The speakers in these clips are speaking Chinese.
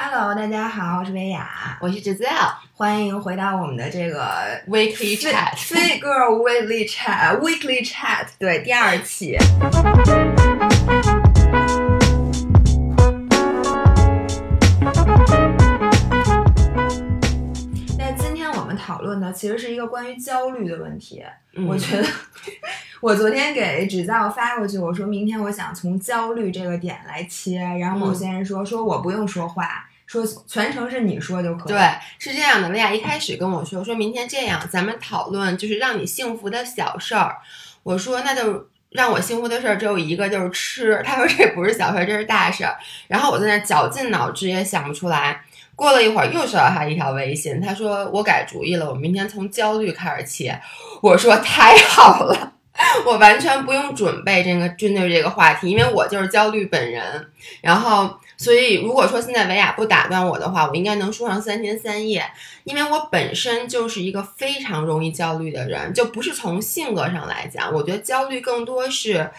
Hello，大家好，我是维雅，我是 Giselle，欢迎回到我们的这个 Weekly Chat Fit Girl Weekly Chat Weekly Chat，对，第二期。其实是一个关于焦虑的问题。我觉得，我昨天给纸造发过去，我说明天我想从焦虑这个点来切，然后某些人说说我不用说话，说全程是你说就可以。对，是这样的。薇娅一开始跟我说，说明天这样，咱们讨论就是让你幸福的小事儿。我说那就让我幸福的事儿只有一个，就是吃。他说这不是小事儿，这是大事儿。然后我在那绞尽脑汁也想不出来。过了一会儿，又收到他一条微信，他说我改主意了，我明天从焦虑开始切。我说太好了，我完全不用准备这个针对这个话题，因为我就是焦虑本人。然后，所以如果说现在维亚不打断我的话，我应该能说上三天三夜，因为我本身就是一个非常容易焦虑的人，就不是从性格上来讲，我觉得焦虑更多是。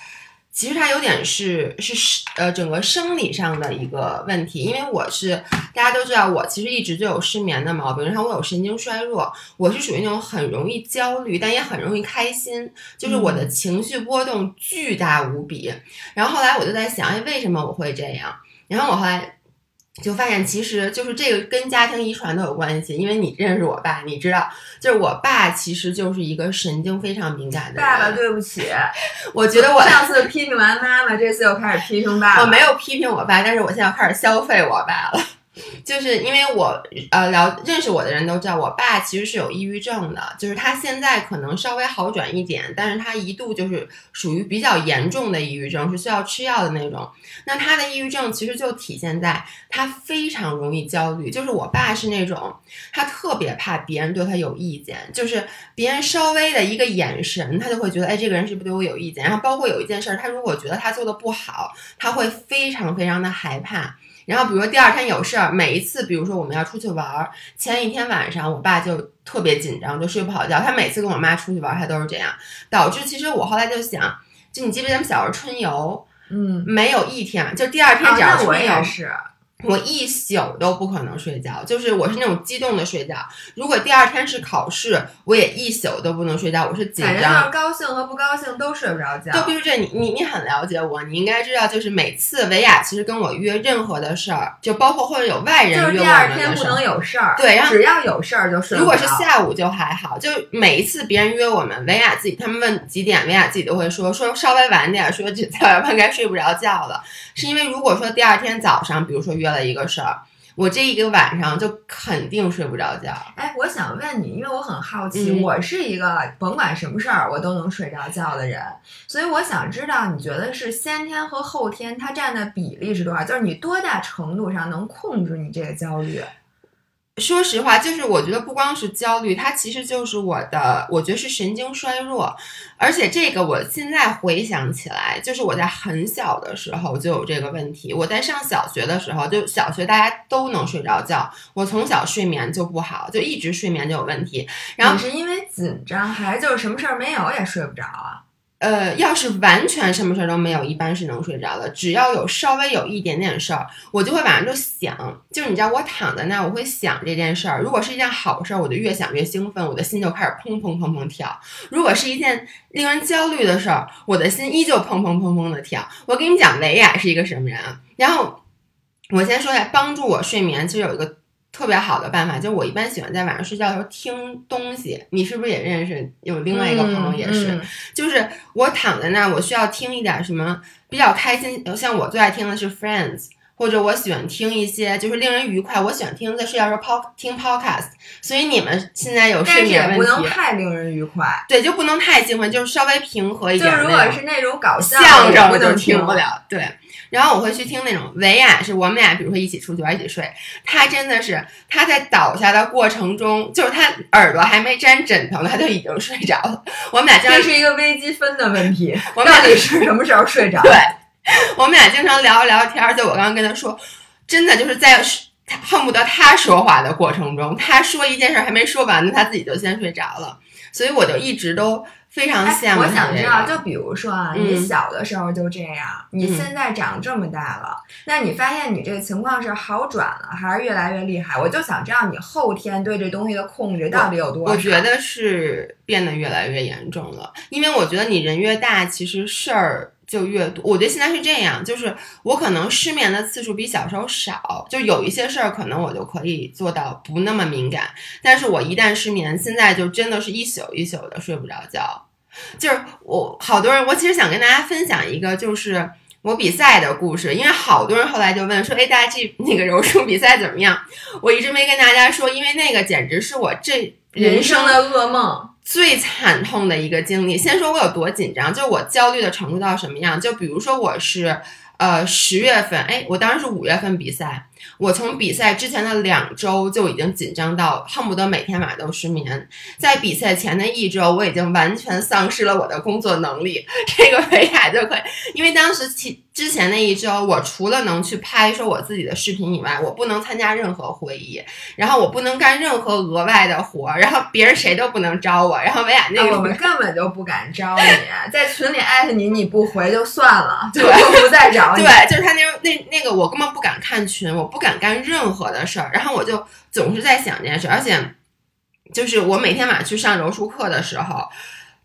其实它有点是是呃整个生理上的一个问题，因为我是大家都知道，我其实一直就有失眠的毛病，然后我有神经衰弱，我是属于那种很容易焦虑，但也很容易开心，就是我的情绪波动巨大无比。然后后来我就在想，哎，为什么我会这样？然后我后来。就发现其实就是这个跟家庭遗传都有关系，因为你认识我爸，你知道，就是我爸其实就是一个神经非常敏感的人。爸爸，对不起，我觉得我 上次批评完妈妈，这次又开始批评爸爸。我没有批评我爸，但是我现在要开始消费我爸了。就是因为我呃了认识我的人都知道，我爸其实是有抑郁症的，就是他现在可能稍微好转一点，但是他一度就是属于比较严重的抑郁症，是需要吃药的那种。那他的抑郁症其实就体现在他非常容易焦虑，就是我爸是那种他特别怕别人对他有意见，就是别人稍微的一个眼神，他就会觉得哎这个人是不是对我有意见。然后包括有一件事儿，他如果觉得他做的不好，他会非常非常的害怕。然后，比如说第二天有事儿，每一次，比如说我们要出去玩儿，前一天晚上，我爸就特别紧张，就睡不好觉。他每次跟我妈出去玩儿，他都是这样，导致其实我后来就想，就你记不记得咱们小时候春游，嗯，没有一天，就第二天只要春游是。我一宿都不可能睡觉，就是我是那种激动的睡觉。如果第二天是考试，我也一宿都不能睡觉，我是紧张。高兴和不高兴都睡不着觉。就比如这，你你你很了解我，你应该知道，就是每次维亚其实跟我约任何的事儿，就包括或者有外人约我们的事儿，第二天不能有事儿。对，然后只要有事儿就睡。如果是下午就还好，就每一次别人约我们，维亚自己他们问几点，维亚自己都会说说稍微晚点，说这要不然该睡不着觉了。是因为如果说第二天早上，比如说约了一个事儿。我这一个晚上就肯定睡不着觉。哎，我想问你，因为我很好奇，我是一个甭管什么事儿我都能睡着觉的人，所以我想知道，你觉得是先天和后天它占的比例是多少？就是你多大程度上能控制你这个焦虑？说实话，就是我觉得不光是焦虑，它其实就是我的，我觉得是神经衰弱。而且这个我现在回想起来，就是我在很小的时候就有这个问题。我在上小学的时候，就小学大家都能睡着觉，我从小睡眠就不好，就一直睡眠就有问题。然后是因为紧张，还是就是什么事儿没有也睡不着啊？呃，要是完全什么事儿都没有，一般是能睡着的。只要有稍微有一点点事儿，我就会晚上就想，就是你知道，我躺在那儿，我会想这件事儿。如果是一件好事儿，我就越想越兴奋，我的心就开始砰砰砰砰跳。如果是一件令人焦虑的事儿，我的心依旧砰砰砰砰的跳。我跟你讲，维亚是一个什么人啊？然后我先说一下，帮助我睡眠，其实有一个。特别好的办法，就是我一般喜欢在晚上睡觉的时候听东西。你是不是也认识有另外一个朋友也是？就是我躺在那儿，我需要听一点什么比较开心。像我最爱听的是 Friends，或者我喜欢听一些就是令人愉快。我喜欢听在睡觉时候 pod 听 podcast。所以你们现在有睡眠问题，不能太令人愉快。对，就不能太兴奋，就是稍微平和一点。就如果是那种搞笑相声，我就听不了。对。然后我会去听那种维亚，是我们俩，比如说一起出去玩，一起睡。他真的是他在倒下的过程中，就是他耳朵还没沾枕头呢，他就已经睡着了。我们俩经常这是一个微积分的问题，我 们到底是什么时候睡着？对，我们俩经常聊着聊天，就我刚刚跟他说，真的就是在恨不得他说话的过程中，他说一件事还没说完呢，他自己就先睡着了。所以我就一直都非常羡慕。我想知道，就比如说啊，你小的时候就这样，嗯你现在长这么大了，那你发现你这个情况是好转了，还是越来越厉害？我就想知道你后天对这东西的控制到底有多少？我觉得是变得越来越严重了，因为我觉得你人越大，其实事儿。就越多，我觉得现在是这样，就是我可能失眠的次数比小时候少，就有一些事儿可能我就可以做到不那么敏感，但是我一旦失眠，现在就真的是一宿一宿的睡不着觉。就是我好多人，我其实想跟大家分享一个，就是我比赛的故事，因为好多人后来就问说，哎，大家这那个柔术比赛怎么样？我一直没跟大家说，因为那个简直是我这人生的噩梦。最惨痛的一个经历。先说我有多紧张，就我焦虑的程度到什么样？就比如说我是呃十月份，哎，我当时是五月份比赛，我从比赛之前的两周就已经紧张到恨不得每天晚上都失眠。在比赛前的一周，我已经完全丧失了我的工作能力。这个维亚就可以，因为当时其之前那一周，我除了能去拍摄我自己的视频以外，我不能参加任何会议，然后我不能干任何额外的活，然后别人谁都不能招我，然后维亚那个、啊、我们根本就不敢招你，在群里艾特你，你不回就算了，就对不再找 你。对，就是他那那那个，我根本不敢看群，我不敢干任何的事儿，然后我就总是在想这件事，而且就是我每天晚上去上柔术课的时候。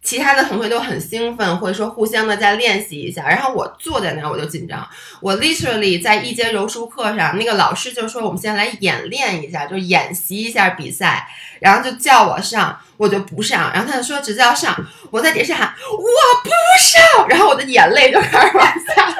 其他的同学都很兴奋，或者说互相的在练习一下，然后我坐在那儿我就紧张。我 literally 在一节柔术课上，那个老师就说我们先来演练一下，就演习一下比赛，然后就叫我上，我就不上，然后他就说直接要上，我在底下喊我不上，然后我的眼泪就开始往下。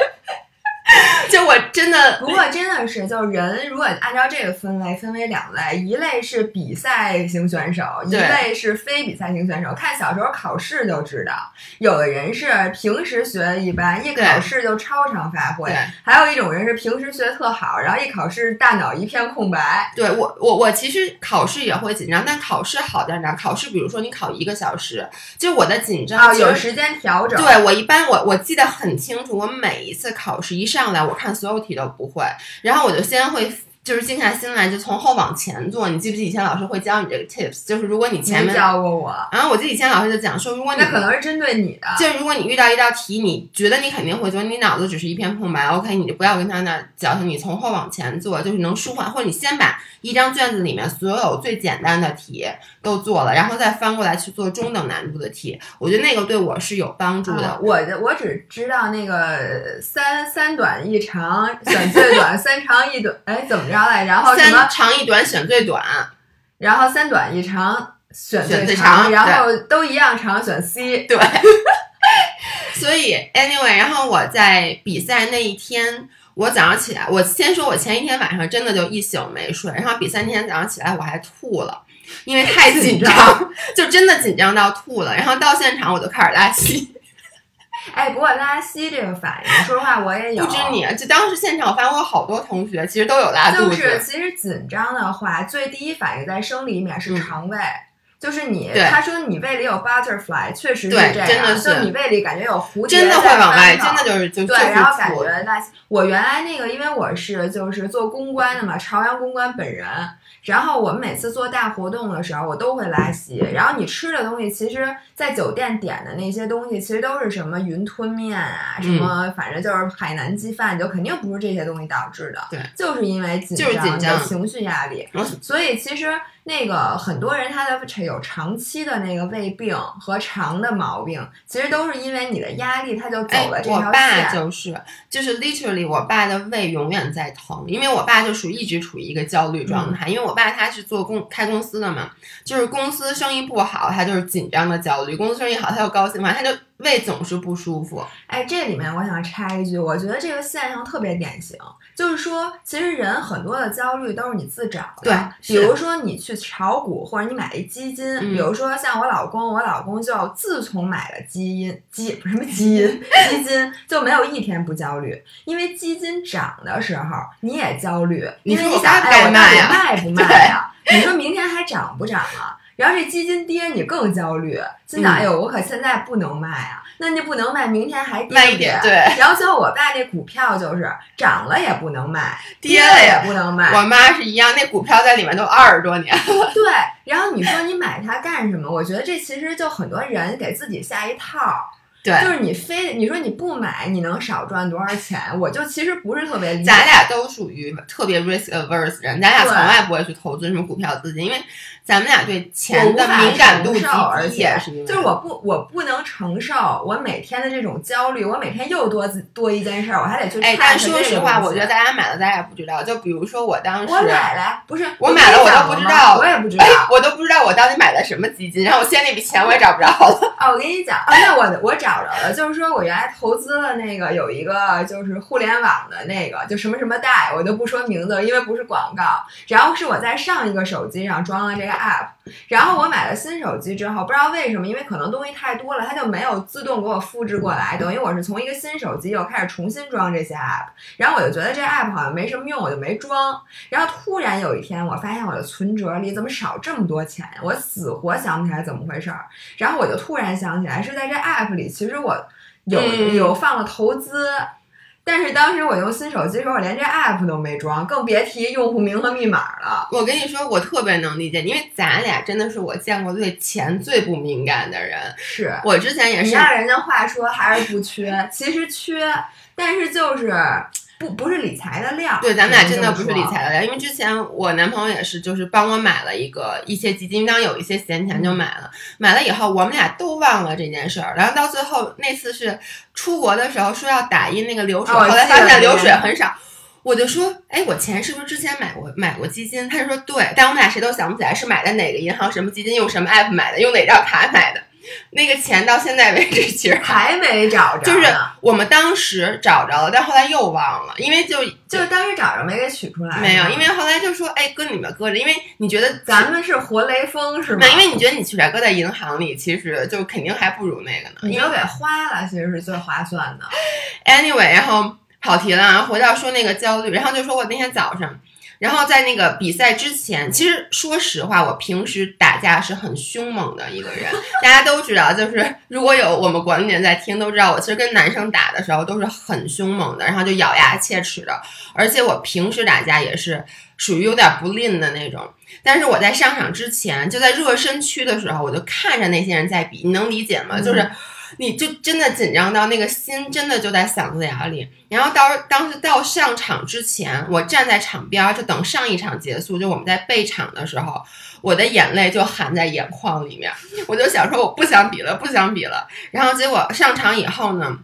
就我真的，不过真的是，就是人如果按照这个分类，分为两类，一类是比赛型选手，一类是非比赛型选手。看小时候考试就知道，有的人是平时学的一般，一考试就超常发挥；还有一种人是平时学的特好，然后一考试大脑一片空白。对我，我我其实考试也会紧张，但考试好在哪？考试比如说你考一个小时，就我的紧张、哦、有时间调整。对我一般我我记得很清楚，我每一次考试一上来，我看所有题都不会，然后我就先会就是静下心来，就从后往前做。你记不记以前老师会教你这个 tips？就是如果你前面教过我，然后我记得以前老师就讲说，如果你那可能是针对你的，就如果你遇到一道题，你觉得你肯定会做，你脑子只是一片空白，OK，你就不要跟他那矫情，你从后往前做，就是能舒缓，或者你先把一张卷子里面所有最简单的题都做了，然后再翻过来去做中等难度的题。我觉得那个对我是有帮助的。啊、我我只知道那个三三短一长选最短，三长一短，哎，怎么着来？然后什么三长一短选最短，然后三短一长选最长，然后都一样长选 C。对。所以，anyway，然后我在比赛那一天，我早上起来，我先说，我前一天晚上真的就一宿没睡，然后比赛那天早上起来我还吐了，因为太紧张，就真的紧张到吐了。然后到现场我就开始拉稀。哎，不过拉稀这个反应，说实话我也有。不止你，就当时现场我发现我好多同学其实都有拉肚子。就是其实紧张的话，最第一反应在生理里面是肠胃。嗯就是你，他说你胃里有 butterfly，确实是这样，真的是就你胃里感觉有蝴蝶真的会往外，真的的就是就对，就是然后感吐觉那我原来那个，因为我是就是做公关的嘛，朝阳公关本人，然后我们每次做大活动的时候，我都会拉稀。然后你吃的东西，其实，在酒店点的那些东西，其实都是什么云吞面啊，什么反正就是海南鸡饭，就肯定不是这些东西导致的。对，就是因为紧就是紧张情绪压力，所以其实。那个很多人他的有长期的那个胃病和肠的毛病，其实都是因为你的压力，他就走了这条线。哎我爸就是就是 literally，我爸的胃永远在疼，因为我爸就属于一直处于一个焦虑状态。嗯、因为我爸他是做公开公司的嘛，就是公司生意不好，他就是紧张的焦虑；公司生意好，他又高兴嘛，他就胃总是不舒服。哎，这里面我想插一句，我觉得这个现象特别典型，就是说，其实人很多的焦虑都是你自找的。对，比如说你去炒股，或者你买一基金，嗯、比如说像我老公，我老公就自从买了基因基什么基因 基金，就没有一天不焦虑，因为基金涨的时候你也焦虑，因为你想哎，我到底卖不 卖呀？你说明天还涨不涨了？然后这基金跌，你更焦虑，心想：哎呦，我可现在不能卖啊！那你不能卖，明天还跌一点。对。然后像我爸那股票就是涨了也不能卖，跌了也不能卖。我妈是一样，那股票在里面都二十多年了。对。然后你说你买它干什么？我觉得这其实就很多人给自己下一套。对，就是你非你说你不买，你能少赚多少钱？我就其实不是特别理解。咱俩都属于特别 risk averse 人，咱俩从来不会去投资什么股票资金，因为。咱们俩对钱的敏感度极低，就是我不我不能承受我每天的这种焦虑，我每天又多多一件事儿，我还得去哎，但说实话，我觉得大家买了，大家也不知道。就比如说我当时我买了，不是我买了，我都不知道，我也不知道，我都不知道我到底买了什么基金。然后我现在那笔钱我也找不着了。啊，我跟你讲啊，那我我找着了，就是说我原来投资了那个有一个就是互联网的那个，就什么什么贷，我就不说名字，因为不是广告。然后是我在上一个手机上装了这个 app。然后我买了新手机之后，不知道为什么，因为可能东西太多了，它就没有自动给我复制过来。等于我是从一个新手机又开始重新装这些 app，然后我就觉得这 app 好像没什么用，我就没装。然后突然有一天，我发现我的存折里怎么少这么多钱呀？我死活想不起来怎么回事儿。然后我就突然想起来，是在这 app 里，其实我有有放了投资。但是当时我用新手机的时候，我连这 app 都没装，更别提用户名和密码了。我跟你说，我特别能理解，因为咱俩真的是我见过对钱最不敏感的人。是我之前也是。按人家话说，还是不缺，其实缺，但是就是。不不是理财的料，对，咱们俩真的不是理财的料，因为之前我男朋友也是，就是帮我买了一个一些基金，当有一些闲钱就买了，买了以后我们俩都忘了这件事儿，然后到最后那次是出国的时候说要打印那个流水，后来发现流水很少，我就说，哎，我钱是不是之前买过买过基金？他就说对，但我们俩谁都想不起来是买的哪个银行什么基金，用什么 app 买的，用哪张卡买的。那个钱到现在为止其实还没找着，就是我们当时找着了，但后来又忘了，因为就就当时找着没给取出来。没有，因为后来就说，哎，搁你们搁着，因为你觉得咱们是活雷锋是吗？因为你觉得你取出来搁在银行里，其实就肯定还不如那个呢。你就给花了，其实是最划算的。Anyway，然后跑题了，然后回到说那个焦虑，然后就说我那天早上。然后在那个比赛之前，其实说实话，我平时打架是很凶猛的一个人。大家都知道，就是如果有我们管理员在听，都知道我其实跟男生打的时候都是很凶猛的，然后就咬牙切齿的。而且我平时打架也是属于有点不吝的那种。但是我在上场之前，就在热身区的时候，我就看着那些人在比，你能理解吗？就是。你就真的紧张到那个心真的就在嗓子眼里，然后到当时到上场之前，我站在场边就等上一场结束，就我们在备场的时候，我的眼泪就含在眼眶里面，我就想说我不想比了，不想比了，然后结果上场以后呢。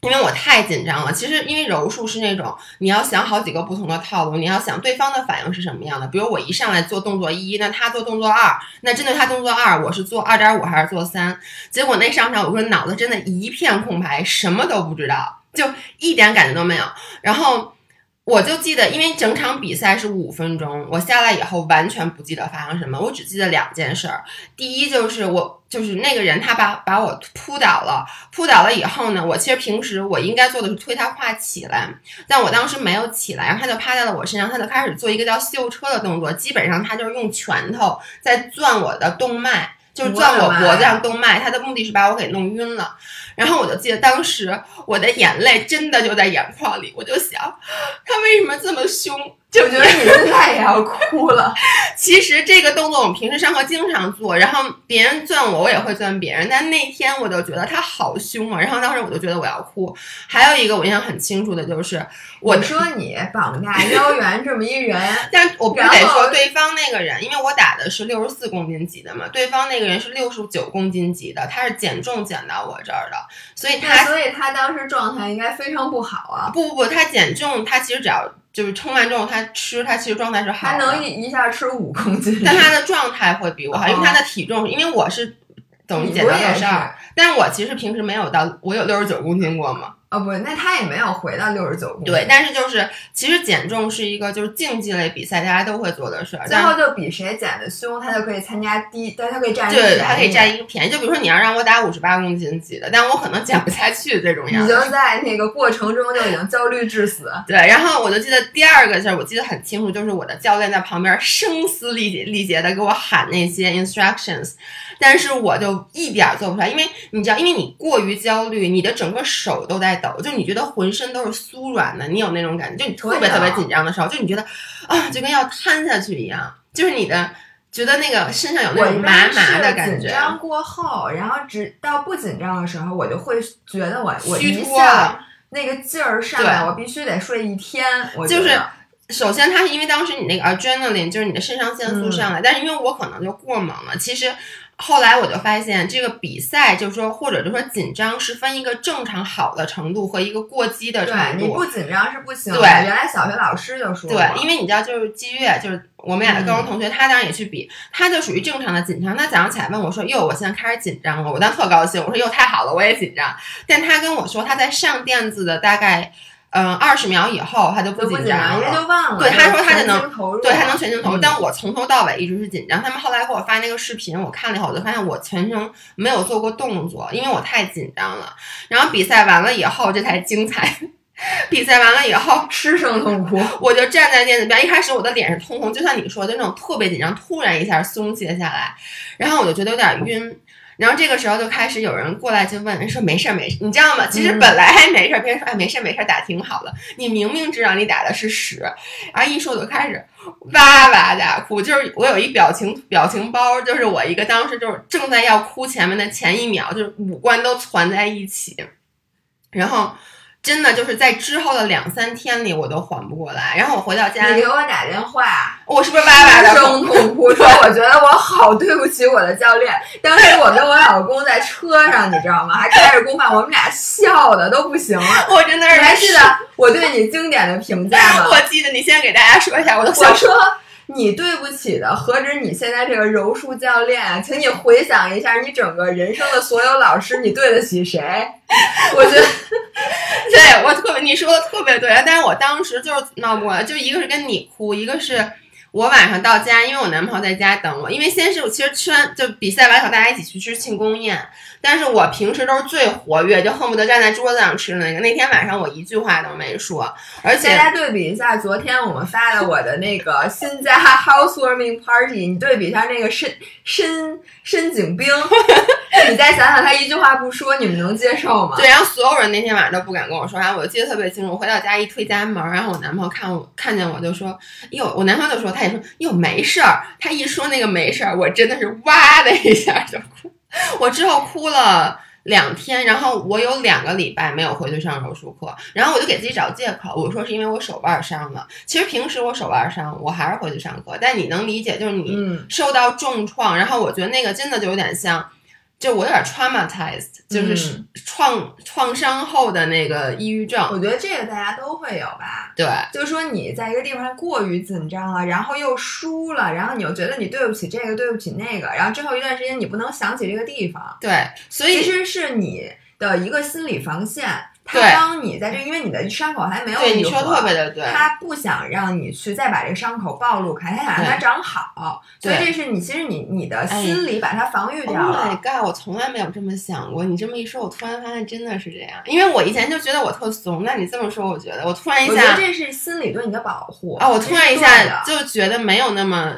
因为我太紧张了，其实因为柔术是那种你要想好几个不同的套路，你要想对方的反应是什么样的。比如我一上来做动作一，那他做动作二，那针对他动作二，我是做二点五还是做三？结果那上场我说脑子真的一片空白，什么都不知道，就一点感觉都没有。然后。我就记得，因为整场比赛是五分钟，我下来以后完全不记得发生什么，我只记得两件事儿。第一就是我就是那个人他把把我扑倒了，扑倒了以后呢，我其实平时我应该做的是推他胯起来，但我当时没有起来，然后他就趴在了我身上，他就开始做一个叫秀车的动作，基本上他就是用拳头在攥我的动脉。就是攥我脖子上动脉，他的目的是把我给弄晕了。然后我就记得当时我的眼泪真的就在眼眶里，我就想，他为什么这么凶？就觉得你现在也要哭了。其实这个动作我们平时上课经常做，然后别人攥我，我也会攥别人。但那天我就觉得他好凶啊，然后当时我就觉得我要哭。还有一个我印象很清楚的就是，我说你膀大腰圆这么一人，但我不得说对方那个人，因为我打的是六十四公斤级的嘛，对方那个人是六十九公斤级的，他是减重减到我这儿的，所以他所以他当时状态应该非常不好啊。不不不，他减重，他其实只要。就是称完之后，他吃，他其实状态是好的。他能一一下吃五公斤，但他的状态会比我好，因为他的体重，因为我是等于减到六十二，但我其实平时没有到，我有六十九公斤过吗。哦不，那他也没有回到六十九公斤。对，但是就是其实减重是一个就是竞技类比赛，大家都会做的事儿。最后就比谁减的凶，他就可以参加低，但他可以占对，他可以占一个便宜。就比如说你要让我打五十八公斤级的，但我可能减不下去这种样。已经在那个过程中就已经焦虑致死。对，然后我就记得第二个事儿，我记得很清楚，就是我的教练在旁边声嘶力竭力竭的给我喊那些 instructions，但是我就一点做不出来，因为你知道，因为你过于焦虑，你的整个手都在抖，就你觉得浑身都是酥软的，你有那种感觉，就你特别特别紧张的时候，就你觉得啊，就跟要瘫下去一样，就是你的觉得那个身上有那种麻麻的感觉。紧张过后，然后直到不紧张的时候，我就会觉得我我一下那个劲儿上来，我必须得睡一天。我就是首先，它是因为当时你那个 adrenaline 就是你的肾上腺素上来，但是因为我可能就过猛了，其实。后来我就发现，这个比赛就是说，或者就说紧张是分一个正常好的程度和一个过激的程度。对，你不紧张是不行。对，原来小学老师就说。对，因为你知道，就是季月，就是我们俩的高中同学，他当时也去比，他就属于正常的紧张。他早上起来问我说：“哟，我现在开始紧张了。”我当时特高兴，我说：“哟，太好了，我也紧张。”但他跟我说，他在上垫子的大概。嗯，二十秒以后他就不紧张了，因为就忘了。对，他说他就能，对，他能全情投入。但我从头到尾一直是紧张。他们后来给我发那个视频，我看了以后，我就发现我全程没有做过动作，因为我太紧张了。然后比赛完了以后，这才精彩。比赛完了以后，失声痛哭，我就站在垫子边。一开始我的脸是通红，就像你说的那种特别紧张，突然一下松懈下来，然后我就觉得有点晕。然后这个时候就开始有人过来就问，人说没事儿没事，你知道吗？其实本来还没事儿，别人说哎没事儿没事儿，打挺好的。你明明知道你打的是屎，然后一说就开始哇哇大哭。就是我有一表情表情包，就是我一个当时就是正在要哭前面的前一秒，就是五官都攒在一起，然后。真的就是在之后的两三天里，我都缓不过来。然后我回到家，你给我打电话，我是不是哇哇的声痛哭？说我觉得我好对不起我的教练。当时我跟我老公在车上，你知道吗？还开着公放，我们俩笑的都不行了。我真的是，你还记得我对你经典的评价吗？我记得，你先给大家说一下，我的我说。你对不起的，何止你现在这个柔术教练啊？请你回想一下，你整个人生的所有老师，你对得起谁？我觉得，对我特别，你说的特别对。但是我当时就是闹不过来，就一个是跟你哭，一个是。我晚上到家，因为我男朋友在家等我。因为先是我其实吃完就比赛完以后，大家一起去吃庆功宴。但是我平时都是最活跃，就恨不得站在桌子上吃的那个。那天晚上我一句话都没说，而且大家对比一下，昨天我们发了我的那个新家 housewarming party，你对比一下那个申申申景兵，你再想想他一句话不说，你们能接受吗？对，然后所有人那天晚上都不敢跟我说话，我记得特别清楚。我回到家一推家门，然后我男朋友看我看见我就说：“哟，我男朋友就说他。”他也说哟没事儿，他一说那个没事儿，我真的是哇的一下就哭。我之后哭了两天，然后我有两个礼拜没有回去上柔术课，然后我就给自己找借口，我说是因为我手腕伤了。其实平时我手腕伤，我还是回去上课。但你能理解，就是你受到重创，然后我觉得那个真的就有点像。就我有点 traumatized，就是创创伤后的那个抑郁症。我觉得这个大家都会有吧。对，就是说你在一个地方过于紧张了，然后又输了，然后你又觉得你对不起这个，对不起那个，然后之后一段时间你不能想起这个地方。对，所以其实是你的一个心理防线。他帮你在这，因为你的伤口还没有对你说特别的对，他不想让你去再把这个伤口暴露开，他想让它长好，所以这是你其实你你的心理把它防御掉了。Oh my god！我从来没有这么想过，你这么一说，我突然发现真的是这样。因为我以前就觉得我特怂，那你这么说，我觉得我突然一下，我觉得这是心理对你的保护啊！我突然一下就觉得没有那么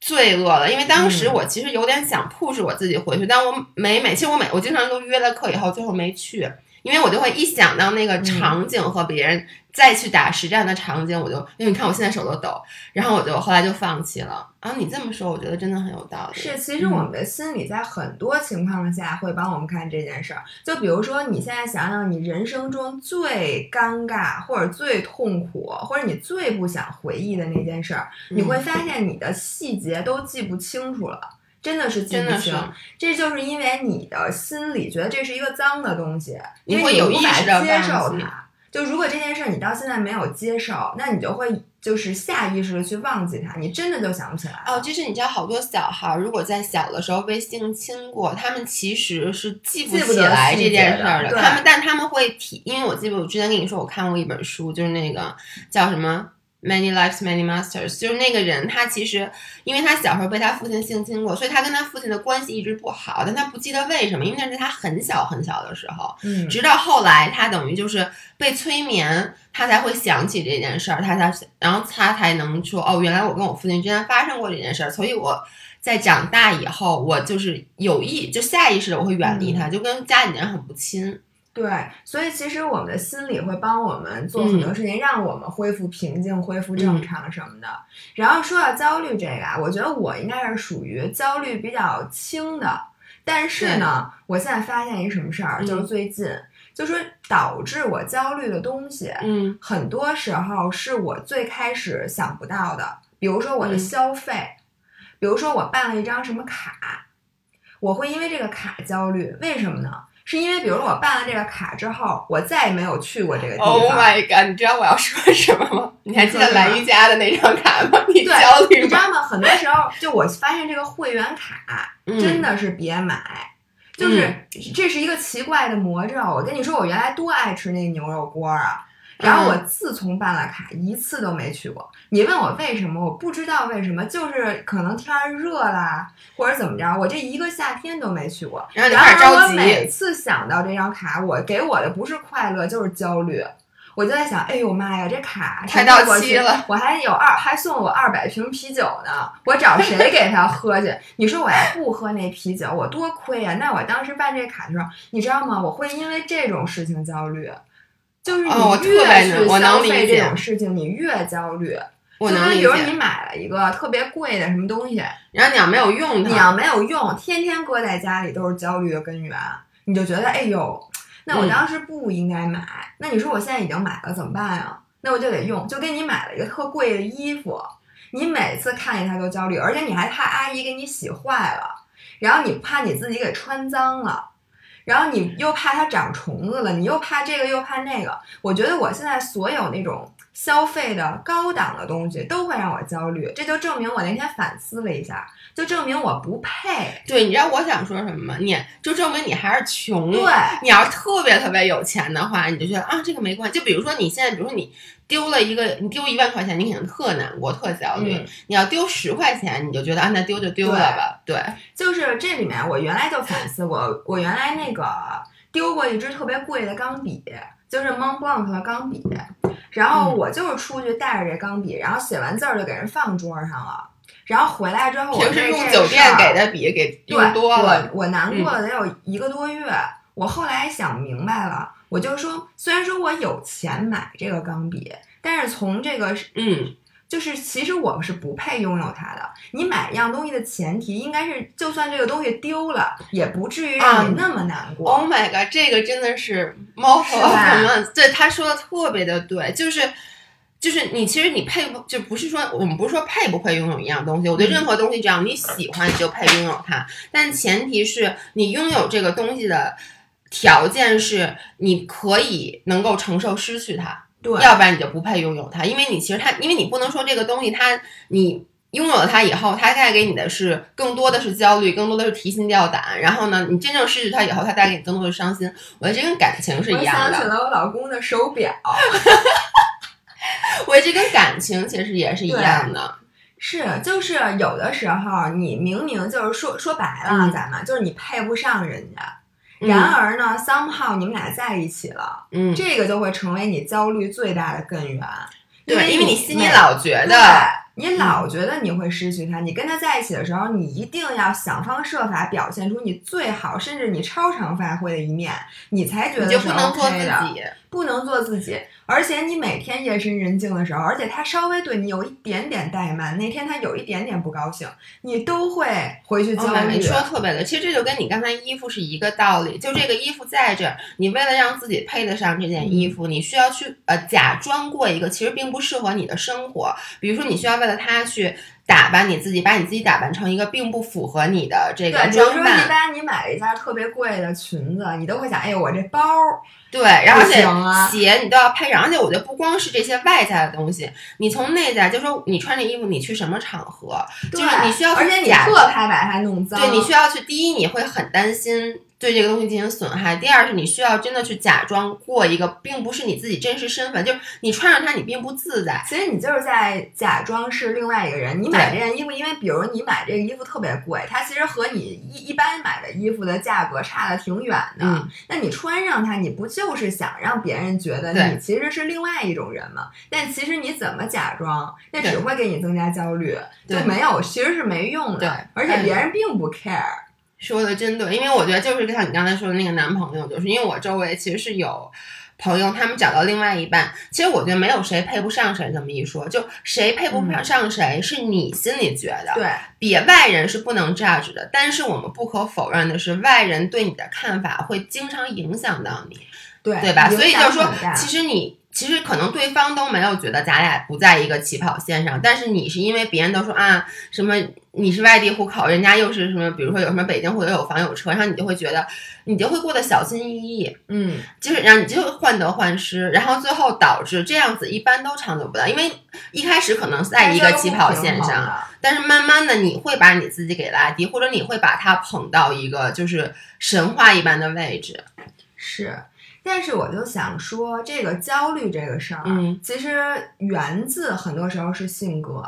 罪恶了，因为当时我其实有点想 push 我自己回去，但我每每其实我每我经常都约了课以后，最后没去。因为我就会一想到那个场景和别人再去打实战的场景，我就因为你看我现在手都抖，然后我就后来就放弃了。啊，你这么说，我觉得真的很有道理。是，其实我们的心理在很多情况下会帮我们看这件事儿。就比如说，你现在想想，你人生中最尴尬或者最痛苦，或者你最不想回忆的那件事儿，你会发现你的细节都记不清楚了。真的是记不清，这就是因为你的心里觉得这是一个脏的东西，因为你无法接受它。就如果这件事你到现在没有接受，那你就会就是下意识的去忘记它，你真的就想不起来哦。就是你知道，好多小孩儿如果在小的时候被性侵过，他们其实是记不起来这件事儿的。他们，但他们会提，因为我记得我之前跟你说，我看过一本书，就是那个叫什么？Many lives, many masters，就是那个人，他其实因为他小时候被他父亲性侵过，所以他跟他父亲的关系一直不好，但他不记得为什么，因为那是他很小很小的时候，嗯，直到后来他等于就是被催眠，他才会想起这件事儿，他才然后他才能说哦，原来我跟我父亲之间发生过这件事儿，所以我在长大以后，我就是有意就下意识的我会远离他，就跟家里人很不亲。对，所以其实我们的心理会帮我们做很多事情，让我们恢复平静、恢复正常什么的。然后说到焦虑这个啊，我觉得我应该是属于焦虑比较轻的。但是呢，我现在发现一什么事儿，就是最近，就说导致我焦虑的东西，嗯，很多时候是我最开始想不到的。比如说我的消费，比如说我办了一张什么卡，我会因为这个卡焦虑，为什么呢？是因为，比如说我办了这个卡之后，我再也没有去过这个地方。Oh my god！你知道我要说什么吗？你还记得蓝瑜伽的那张卡吗？你焦虑你知道吗？很多时候，就我发现这个会员卡真的是别买，就是这是一个奇怪的魔咒。我跟你说，我原来多爱吃那个牛肉锅啊。然后我自从办了卡，一次都没去过。你问我为什么，我不知道为什么，就是可能天热啦，或者怎么着，我这一个夏天都没去过。然后我每次想到这张卡，我给我的不是快乐就是焦虑。我就在想，哎呦妈呀，这卡快到期了，我还有二，还送我二百瓶啤酒呢，我找谁给他喝去？你说我要不喝那啤酒，我多亏呀！那我当时办这卡的时候，你知道吗？我会因为这种事情焦虑。就是你越去消费这种事情，你越焦虑。就跟比如你买了一个特别贵的什么东西，然后你要没有用，你要没有用，天天搁在家里都是焦虑的根源。你就觉得，哎呦，那我当时不应该买。那你说我现在已经买了怎么办呀？那我就得用。就跟你买了一个特贵的衣服，你每次看见它都焦虑，而且你还怕阿姨给你洗坏了，然后你怕你自己给穿脏了。然后你又怕它长虫子了，你又怕这个又怕那个。我觉得我现在所有那种消费的高档的东西都会让我焦虑，这就证明我那天反思了一下，就证明我不配。对，你知道我想说什么吗？你就证明你还是穷。对，你要特别特别有钱的话，你就觉得啊，这个没关系。就比如说你现在，比如说你。丢了一个，你丢一万块钱，你肯定特难过、特焦虑。你要丢十块钱，你就觉得啊，那丢就丢了吧。对，就是这里面，我原来就反思过，我原来那个丢过一支特别贵的钢笔，就是 Montblanc 的钢笔，然后我就是出去带着这钢笔，然后写完字儿就给人放桌上了，然后回来之后，平时用酒店给的笔给用多了，我我难过了得有一个多月。我后来想明白了。我就说，虽然说我有钱买这个钢笔，但是从这个嗯，就是其实我是不配拥有它的。你买一样东西的前提应该是，就算这个东西丢了，也不至于让你那么难过。Oh my god，这个真的是猫头鹰，对他说的特别的对，就是就是你其实你配不就不是说我们不是说配不配拥有一样东西，我对任何东西只要你喜欢，你就配拥有它，但前提是你拥有这个东西的。条件是你可以能够承受失去它，对，要不然你就不配拥有它，因为你其实它，因为你不能说这个东西它，你拥有了它以后，它带给你的是更多的是焦虑，更多的是提心吊胆，然后呢，你真正失去它以后，它带给你更多的伤心。我觉得这跟感情是一样的。我想起了我老公的手表，我觉得这跟感情其实也是一样的。是，就是有的时候你明明就是说说白了，咱们就是你配不上人家。然而呢，somehow 你们俩在一起了，嗯，这个就会成为你焦虑最大的根源，对，因为你心里老觉得，你老觉得你会失去他，你跟他在一起的时候，你一定要想方设法表现出你最好，甚至你超常发挥的一面，你才觉得就不能做自己，不能做自己。而且你每天夜深人静的时候，而且他稍微对你有一点点怠慢，那天他有一点点不高兴，你都会回去焦虑。你说特别的，其实这就跟你刚才衣服是一个道理。就这个衣服在这儿，你为了让自己配得上这件衣服，你需要去呃假装过一个其实并不适合你的生活。比如说，你需要为了他去打扮你自己，把你自己打扮成一个并不符合你的这个装扮对，比如说。一般你买了一件特别贵的裙子，你都会想，哎呦，我这包对，然后而且鞋你都要配上，而且我觉得不光是这些外在的东西，你从内在，就说你穿这衣服，你去什么场合，就是你需要去而且你假特怕把它弄脏。对你需要去，第一你会很担心对这个东西进行损害，第二是你需要真的去假装过一个并不是你自己真实身份，就是你穿上它你并不自在。其实你就是在假装是另外一个人。你买这件衣服，因为比如你买这个衣服特别贵，它其实和你一一般买的衣服的价格差的挺远的。嗯那你穿上它，你不就是想让别人觉得你其实是另外一种人吗？但其实你怎么假装，那只会给你增加焦虑，就没有，其实是没用的。对而且别人并不 care。说的真对，因为我觉得就是像你刚才说的那个男朋友，就是因为我周围其实是有朋友，他们找到另外一半，其实我觉得没有谁配不上谁这么一说，就谁配不上谁、是你心里觉得，对，别外人是不能 judge 的，但是我们不可否认的是，外人对你的看法会经常影响到你，对对吧？所以就是说其实你。其实可能对方都没有觉得咱俩不在一个起跑线上，但是你是因为别人都说啊什么你是外地户口，人家又是什么，比如说有什么北京户口有房有车，然后你就会觉得你就会过得小心翼翼，嗯，就是让你就患得患失，然后最后导致这样子一般都长久不了，因为一开始可能在一个起跑线上，但是慢慢的你会把你自己给拉低，或者你会把他捧到一个就是神话一般的位置。是，但是我就想说，这个焦虑这个事儿，嗯其实源自很多时候是性格，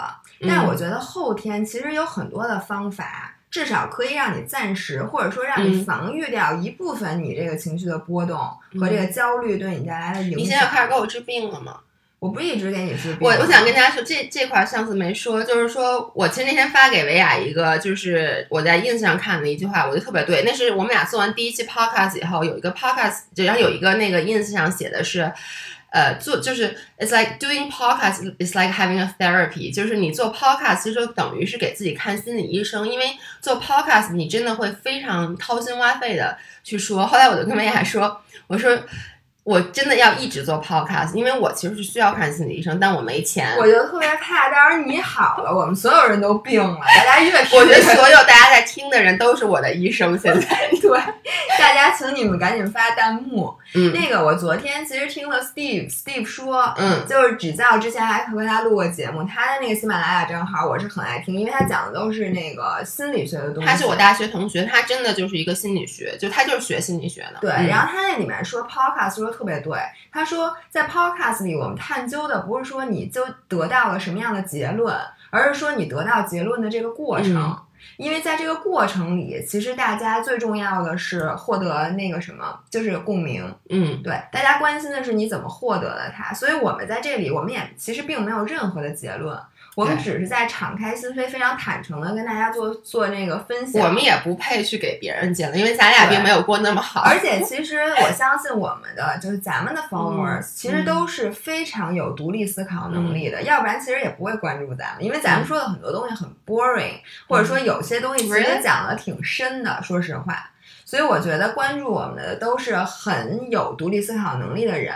但我觉得后天其实有很多的方法。至少可以让你暂时，或者说让你嗯防御掉一部分你这个情绪的波动和这个焦虑对你带来的影响。你现在开始给我治病了吗？我不是一直给你治病？我我想跟大家说，这这块儿上次没说，就是说我其实那天发给维亚一个，就是我在 ins 上看的一句话，我觉得特别对。那是我们俩做完第一期 podcast 以后，有一个 podcast，就然后有一个那个 ins 上写的是，呃，做就是 it's like doing podcast is like having a therapy，就是你做 podcast 其实就等于是给自己看心理医生，因为做 podcast 你真的会非常掏心挖肺的去说。后来我就跟维亚说，我说。我真的要一直做 podcast，因为我其实是需要看心理医生，但我没钱。我就特别怕，到时候你好了，我们所有人都病了，大家越 我觉得所有大家在听的人都是我的医生。现在，对，大家请你们赶紧发弹幕。嗯那个我昨天其实听了 Steve Steve 说，嗯就是只教之前还和他录过节目，他的那个喜马拉雅账号我是很爱听，因为他讲的都是那个心理学的东西。他是我大学同学，他真的就是一个心理学，就他就是学心理学的。对，嗯然后他那里面说 podcast 说得特别对，他说在 podcast 里我们探究的不是说你就得到了什么样的结论，而是说你得到结论的这个过程。嗯因为在这个过程里，其实大家最重要的是获得那个什么，就是共鸣。嗯，对，大家关心的是你怎么获得了它，所以我们在这里，我们也其实并没有任何的结论，我们只是在敞开心扉、非常坦诚的跟大家做做那个分享。我们也不配去给别人建了，因为咱俩并没有过那么好。而且其实我相信我们的就是咱们的 followers，、嗯其实都是非常有独立思考能力的，要不然其实也不会关注咱们，因为咱们说的很多东西很 boring，、或者说有些东西其实？讲的挺深的，说实话。所以我觉得关注我们的都是很有独立思考能力的人，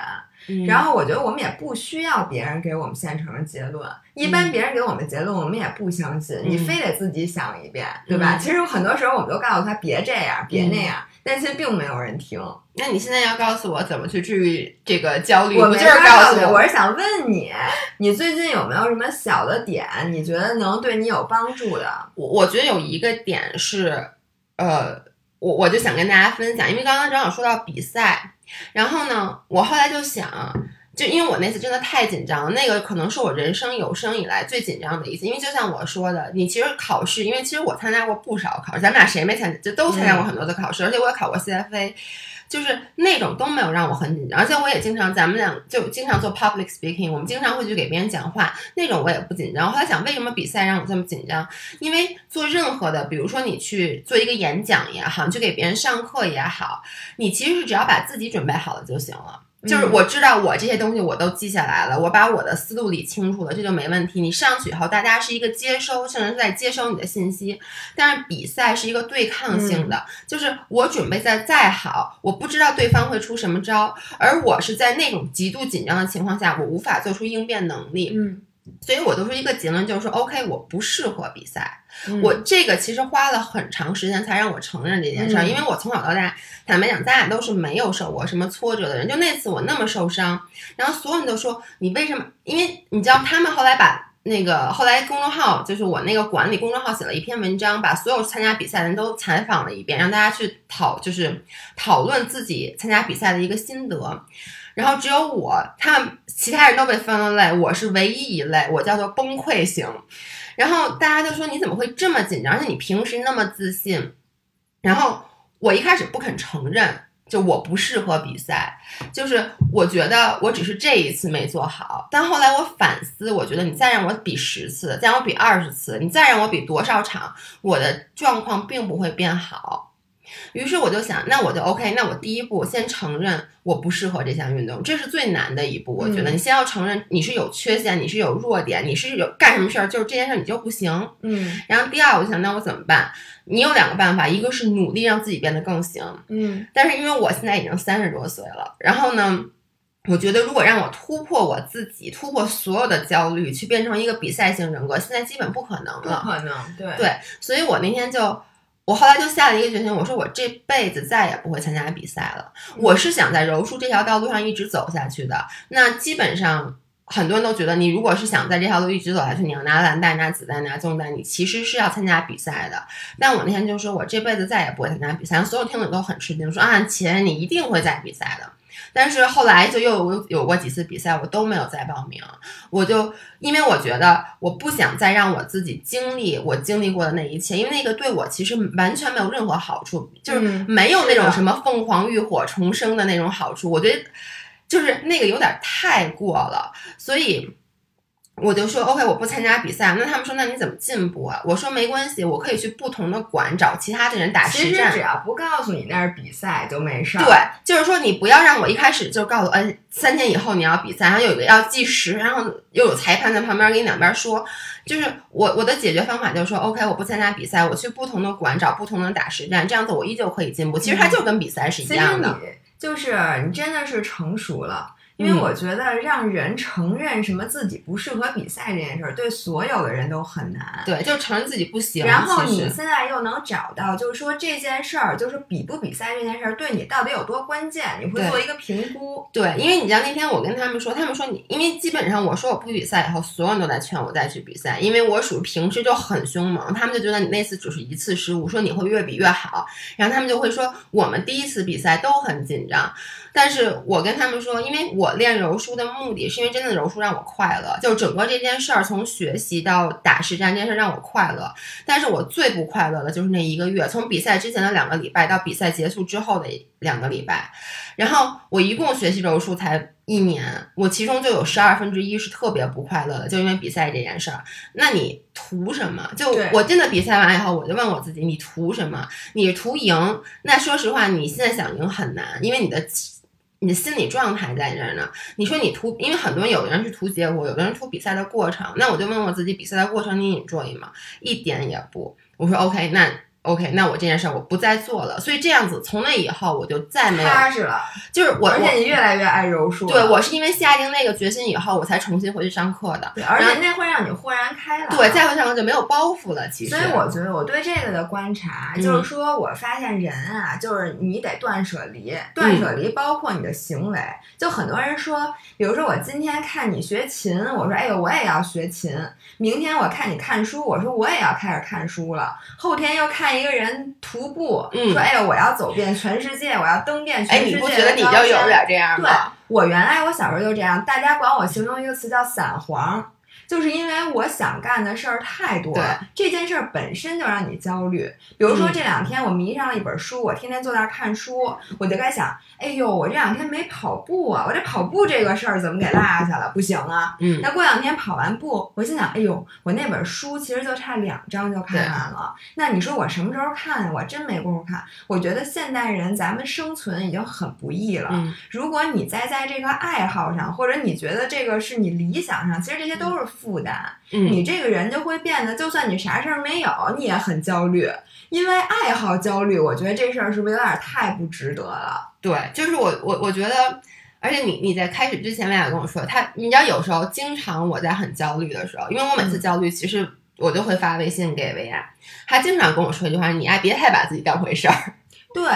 嗯然后我觉得我们也不需要别人给我们现成的结论，一般别人给我们结论，我们也不相信，你非得自己想一遍，对吧？嗯其实很多时候我们都告诉他别这样，别那样，但其实并没有人听。那你现在要告诉我怎么去治愈这个焦虑？我就是告诉你我是想问你，你最近有没有什么小的点，你觉得能对你有帮助的？我我觉得有一个点是，呃，我我就想跟大家分享，因为刚刚正好说到比赛，然后呢，我后来就想，就因为我那次真的太紧张了，那个可能是我人生有生以来最紧张的一次，因为就像我说的，你其实考试，因为其实我参加过不少考试，咱们俩谁没参加，就都参加过很多的考试，而且我也考过 CFA。就是那种都没有让我很紧张，而且我也经常，咱们俩就经常做 public speaking，我们经常会去给别人讲话，那种我也不紧张。后来想，为什么比赛让我这么紧张？因为做任何的，比如说你去做一个演讲也好，去给别人上课也好，你其实是只要把自己准备好了就行了。就是我知道我这些东西我都记下来了，我把我的思路理清楚了，这就没问题。你上去以后，大家是一个接收，甚至是在接收你的信息。但是比赛是一个对抗性的，就是我准备在再好，我不知道对方会出什么招，而我是在那种极度紧张的情况下，我无法做出应变能力。嗯所以我得出一个结论，就是说，OK，我不适合比赛。嗯我这个其实花了很长时间才让我承认这件事儿，嗯因为我从小到大，坦白讲，咱俩都是没有受过什么挫折的人。就那次我那么受伤，然后所有人都说你为什么？因为你知道，他们后来把那个后来公众号，就是我那个管理公众号写了一篇文章，把所有参加比赛的人都采访了一遍，让大家去讨，就是讨论自己参加比赛的一个心得。然后只有我，他其他人都被分了类，我是唯一一类，我叫做崩溃型。然后大家就说你怎么会这么紧张？而且你平时那么自信。然后我一开始不肯承认，就我不适合比赛，就是我觉得我只是这一次没做好。但后来我反思，我觉得你再让我比十次，再让我比二十次，你再让我比多少场，我的状况并不会变好。于是我就想，那我就 OK，那我第一步先承认我不适合这项运动，这是最难的一步。我觉得嗯你先要承认你是有缺陷，你是有弱点，你是有干什么事儿，就是这件事儿你就不行。嗯然后第二，我就想，那我怎么办？你有两个办法，一个是努力让自己变得更行，嗯但是因为我现在已经三十多岁了，然后呢，我觉得如果让我突破我自己，突破所有的焦虑，去变成一个比赛型人格，现在基本不可能了不了。可能，对对所以我那天就，我后来就下了一个决心，我说我这辈子再也不会参加比赛了。我是想在柔术这条道路上一直走下去的。那基本上很多人都觉得，你如果是想在这条路一直走下去，你要拿蓝带、拿紫带、拿棕带，你其实是要参加比赛的。但我那天就说，我这辈子再也不会参加比赛。所有听的都很吃惊，说啊，钱你一定会在比赛的。但是后来就又有有过几次比赛，我都没有再报名。我就因为我觉得我不想再让我自己经历我经历过的那一切，因为那个对我其实完全没有任何好处，就是嗯没有那种什么凤凰浴火重生的那种好处。我觉得就是那个有点太过了，所以。我就说 OK，我不参加比赛。那他们说，那你怎么进步啊？我说没关系，我可以去不同的馆找其他的人打实战其实只。要不告诉你那是比赛就没事儿。对，就是说你不要让我一开始就告诉我，哎，三天以后你要比赛，然后有一个要计时，然后又有裁判在旁边给你两边说。就是我我的解决方法就是说，OK，我不参加比赛，我去不同的馆找不同的打实战，这样子我依旧可以进步。其实它就跟比赛是一样的。就是你真的是成熟了。因嗯为我觉得让人承认什么自己不适合比赛这件事儿，对所有的人都很难。对，就承认自己不行。然后你现在又能找到，就是说这件事儿，就是比不比赛这件事儿对你到底有多关键，你会做一个评估。对，因为你知道那天我跟他们说，他们说你，因为基本上我说我不比赛以后，所有人都在劝我再去比赛，因为我属于平时就很凶猛，他们就觉得你那次只是一次失误，说你会越比越好，然后他们就会说我们第一次比赛都很紧张，但是我跟他们说，因为我练柔术的目的是因为真的柔术让我快乐，就整个这件事儿从学习到打实战这件事儿让我快乐，但是我最不快乐的就是那一个月，从比赛之前的两个礼拜到比赛结束之后的两个礼拜，然后我一共学习柔术才一年，我其中就有十二分之一是特别不快乐的，就因为比赛这件事儿。那你图什么？就我真的比赛完以后，我就问我自己，你图什么？你图赢？那说实话，你现在想赢很难，因为你的。你的心理状态在这儿呢。你说你图，因为很多人有的人是图结果，有的人图比赛的过程。那我就问我自己，比赛的过程你 enjoy 吗？一点也不。我说 OK，那 OK，那我这件事儿我不再做了。所以这样子，从那以后我就再没有，踏实了，就是我我而且你越来越爱柔术。对我是因为下定那个决心以后，我才重新回去上课的。对，而且那会让你豁然开朗。对，再回上课就没有包袱了。其实，所以我觉得我对这个的观察，嗯就是说我发现人啊，就是你得断舍离，断舍离包括你的行为。就很多人说，比如说我今天看你学琴，我说哎呦我也要学琴；明天我看你看书，我说我也要开始看书了；后天又看一个人徒步，嗯说哎呦我要走遍全世界，我要登遍哎，全世界。你不觉得你就有点这样对吗？，我原来我小时候就这样，大家管我形容一个词叫散黄，就是因为我想干的事儿太多了，这件事儿本身就让你焦虑。比如说嗯这两天我迷上了一本书，我天天坐那儿看书，我就该想，哎呦，我这两天没跑步啊，我这跑步这个事儿怎么给落下了？不行啊！嗯，那过两天跑完步，我心想，哎呦，我那本书其实就差两章就看完了。那你说我什么时候看？我真没工夫看。我觉得现代人咱们生存已经很不易了。嗯如果你再在这个爱好上，或者你觉得这个是你理想上，其实这些都是负担。嗯，你这个人就会变得，就算你啥事儿没有，你也很焦虑，因为爱好焦虑。我觉得这事儿是不是有点太不值得了？对，就是我我我觉得，而且你你在开始之前，薇娅跟我说，他你知道有时候经常我在很焦虑的时候，因为我每次焦虑，其实我就会发微信给薇娅，他经常跟我说一句话：“你啊，别太把自己当回事儿。”对，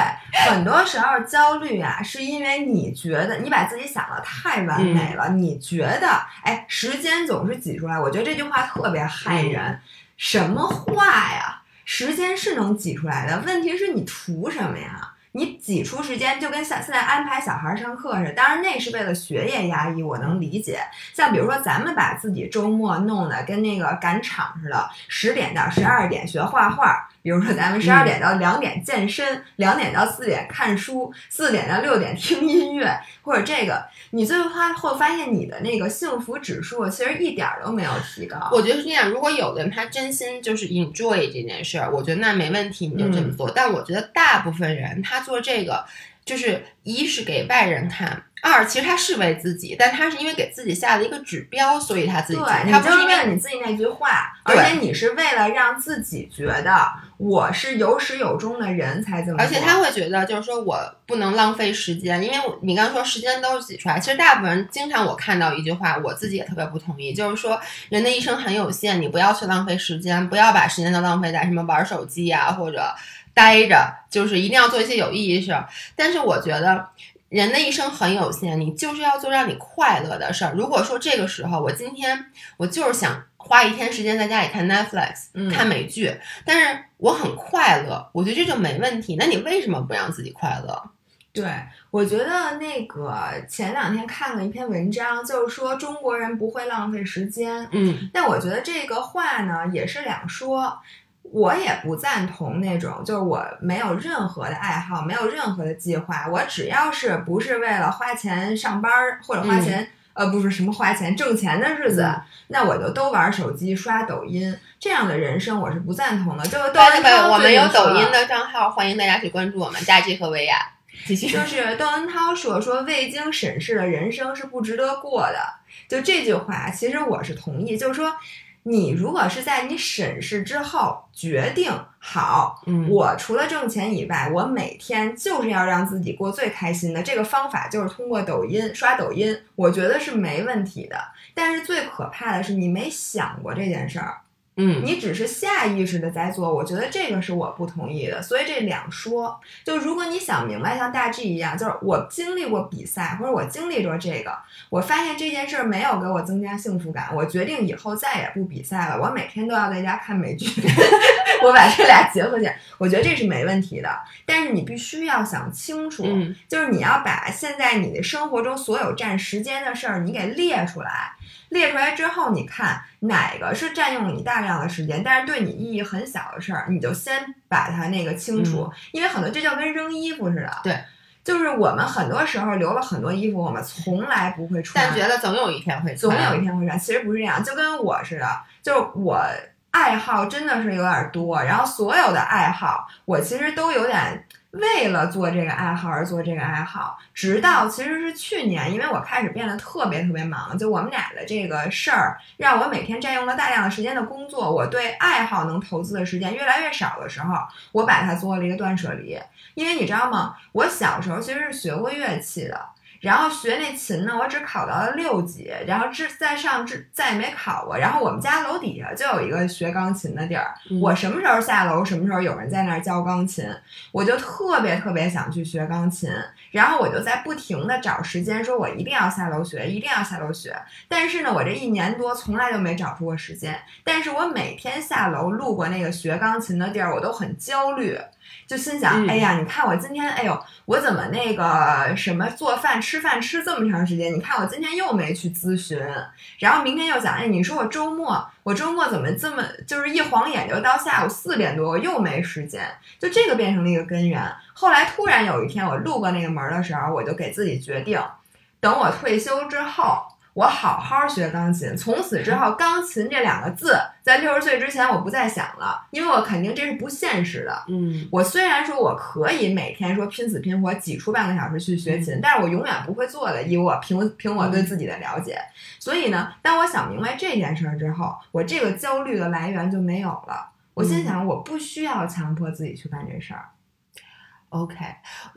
很多时候焦虑啊，是因为你觉得你把自己想的太完美了，你觉得哎，时间总是挤出来。我觉得这句话特别害人。什么话呀？时间是能挤出来的，问题是你图什么呀？你挤出时间就跟现现在安排小孩上课似的，当然那是为了学业压抑，我能理解。像比如说咱们把自己周末弄得跟那个赶场似的，十点到十二点学画画。比如说，咱们十二点到两点健身，两点到四点看书，四点到六点听音乐，或者这个，你最后发会发现你的那个幸福指数其实一点都没有提高。我觉得是这样，如果有的人他真心就是 enjoy 这件事儿，我觉得那没问题，你就这么做。但我觉得大部分人他做这个，就是一是给外人看。二，其实他是为自己，但他是因为给自己下了一个指标，所以他自己对，他不是为了你自己那句话，而且你是为了让自己觉得我是有始有终的人才这么。而且他会觉得，就是说我不能浪费时间，因为你刚说时间都是挤出来。其实大部分人经常我看到一句话，我自己也特别不同意，就是说人的一生很有限，你不要去浪费时间，不要把时间都浪费在什么玩手机呀或者待着，就是一定要做一些有意义的事儿。但是我觉得。人的一生很有限，你就是要做让你快乐的事儿。如果说这个时候我今天我就是想花一天时间在家里看 Netflix 看美剧，但是我很快乐，我觉得这就没问题。那你为什么不让自己快乐？对，我觉得那个前两天看了一篇文章，就是说中国人不会浪费时间。嗯，但我觉得这个话呢也是两说。我也不赞同那种，就是我没有任何的爱好，没有任何的计划，我只要是不是为了花钱上班或者花钱，呃，不是什么花钱挣钱的日子，那我就都玩手机刷抖音，这样的人生我是不赞同的。就是窦文涛，我们有抖音的账号，欢迎大家去关注我们佳琪和薇娅。继续，就是窦文涛说说未经审视的人生是不值得过的，就这句话，其实我是同意，就是说。你如果是在你审视之后决定好，嗯，我除了挣钱以外，我每天就是要让自己过最开心的这个方法，就是通过抖音刷抖音，我觉得是没问题的。但是最可怕的是，你没想过这件事儿。嗯，你只是下意识的在做，我觉得这个是我不同意的。所以这两说，就如果你想明白，像大 G 一样，就是我经历过比赛，或者我经历过这个，我发现这件事儿没有给我增加幸福感，我决定以后再也不比赛了，我每天都要在家看美剧。我把这俩结合起来，我觉得这是没问题的。但是你必须要想清楚，就是你要把现在你的生活中所有占时间的事儿，你给列出来。列出来之后，你看哪个是占用你大量的时间，但是对你意义很小的事儿，你就先把它那个清除。因为很多这就跟扔衣服似的，对，就是我们很多时候留了很多衣服，我们从来不会穿，但觉得总有一天会穿，总有一天会穿。其实不是这样，就跟我似的，就是我爱好真的是有点多，然后所有的爱好我其实都有点。为了做这个爱好而做这个爱好，直到其实是去年，因为我开始变得特别特别忙，就我们俩的这个事儿，让我每天占用了大量的时间的工作，我对爱好能投资的时间越来越少的时候，我把它做了一个断舍离。因为你知道吗？我小时候其实是学过乐器的。然后学那琴呢，我只考到了六级，然后之再上之再也没考过。然后我们家楼底下就有一个学钢琴的地儿，我什么时候下楼，什么时候有人在那儿教钢琴，我就特别特别想去学钢琴。然后我就在不停的找时间，说我一定要下楼学，一定要下楼学。但是呢，我这一年多从来就没找出过时间。但是我每天下楼路过那个学钢琴的地儿，我都很焦虑。就心想，哎呀，你看我今天，哎呦，我怎么那个什么做饭、吃饭吃这么长时间？你看我今天又没去咨询，然后明天又想，哎，你说我周末，我周末怎么这么就是一晃眼就到下午四点多，我又没时间，就这个变成了一个根源。后来突然有一天，我路过那个门的时候，我就给自己决定，等我退休之后。我好好学钢琴，从此之后，钢琴这两个字在六十岁之前我不再想了，因为我肯定这是不现实的。嗯，我虽然说我可以每天说拼死拼活挤出半个小时去学琴，但是我永远不会做的。以我凭凭我对自己的了解，所以呢，当我想明白这件事儿之后，我这个焦虑的来源就没有了。我心想，我不需要强迫自己去干这事儿。OK，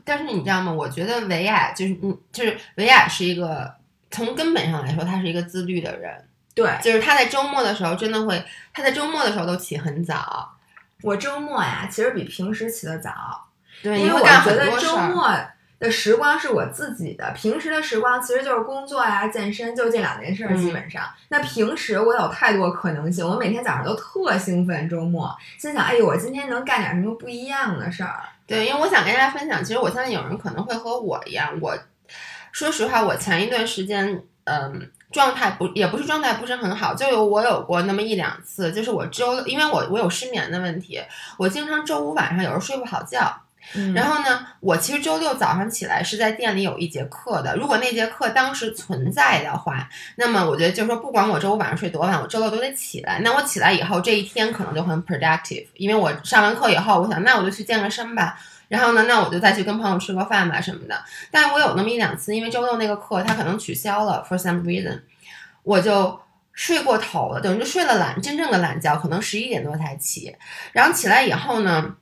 但是你知道吗？我觉得维亚就是嗯，就是维亚是一个从根本上来说，他是一个自律的人。对，就是他在周末的时候真的会，他在周末的时候都起很早。我周末呀，其实比平时起得早，对，因为我觉得周末的时光是我自己的，平时的时光其实就是工作呀、健身，就这两件事儿。基本上，那平时我有太多可能性，我每天早上都特兴奋。周末心想，哎呦，我今天能干点什么不一样的事儿？对，因为我想跟大家分享，其实我相信有人可能会和我一样，我说实话，我前一段时间，嗯。状态不也不是状态不是很好，就有我有过那么一两次，就是我周因为我我有失眠的问题，我经常周五晚上有时候睡不好觉，然后呢，我其实周六早上起来是在店里有一节课的，如果那节课当时存在的话，那么我觉得就是说不管我周五晚上睡多晚，我周六都得起来，那我起来以后这一天可能就很 productive，因为我上完课以后，我想那我就去健个身吧。然后呢，那我就再去跟朋友吃个饭吧什么的。但我有那么一两次，因为周六那个课他可能取消了，for some reason，我就睡过头了，等于就睡了懒真正的懒觉，可能十一点多才起。然后起来以后呢。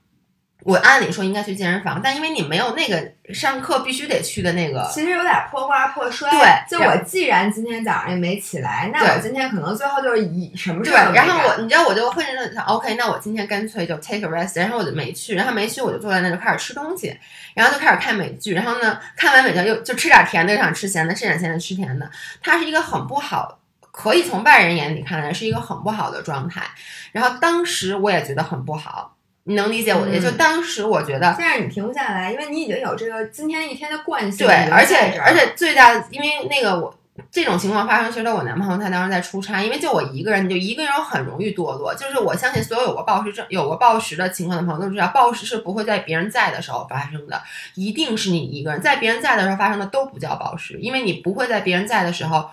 我按理说应该去健身房，但因为你没有那个上课必须得去的那个，其实有点破罐破摔。对，就我既然今天早上也没起来，那我今天可能最后就是以什么事儿？对，然后我，你知道，我就会想，OK，那我今天干脆就 take a rest，然后我就没去，然后没去，我就坐在那就开始吃东西，然后就开始看美剧，然后呢，看完美剧又就吃点甜的，又想吃咸的，吃点咸的，吃甜的。它是一个很不好，可以从外人眼里看来是一个很不好的状态。然后当时我也觉得很不好。你能理解我的？就当时我觉得，但是你停不下来，因为你已经有这个今天一天的惯性。对，而且而且最大的，因为那个我这种情况发生，其实我男朋友他当时在出差，因为就我一个人，你就一个人很容易堕落。就是我相信所有有过暴食症、有过暴食的情况的朋友都知道，暴食是不会在别人在的时候发生的，一定是你一个人在别人在的时候发生的都不叫暴食，因为你不会在别人在的时候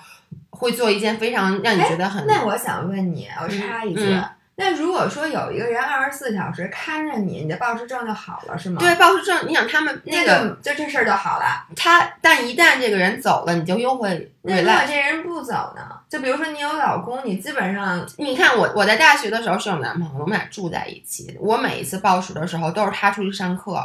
会做一件非常让你觉得很……那我想问你，我插一句。那如果说有一个人二十四小时看着你，你的暴食症就好了，是吗？对，暴食症，你想他们那个，就这事儿就好了。他，但一旦这个人走了，你就又会。那如果这人不走呢？就比如说你有老公，你基本上，你看我，我在大学的时候是有男朋友，我们俩住在一起。我每一次暴食的时候，都是他出去上课。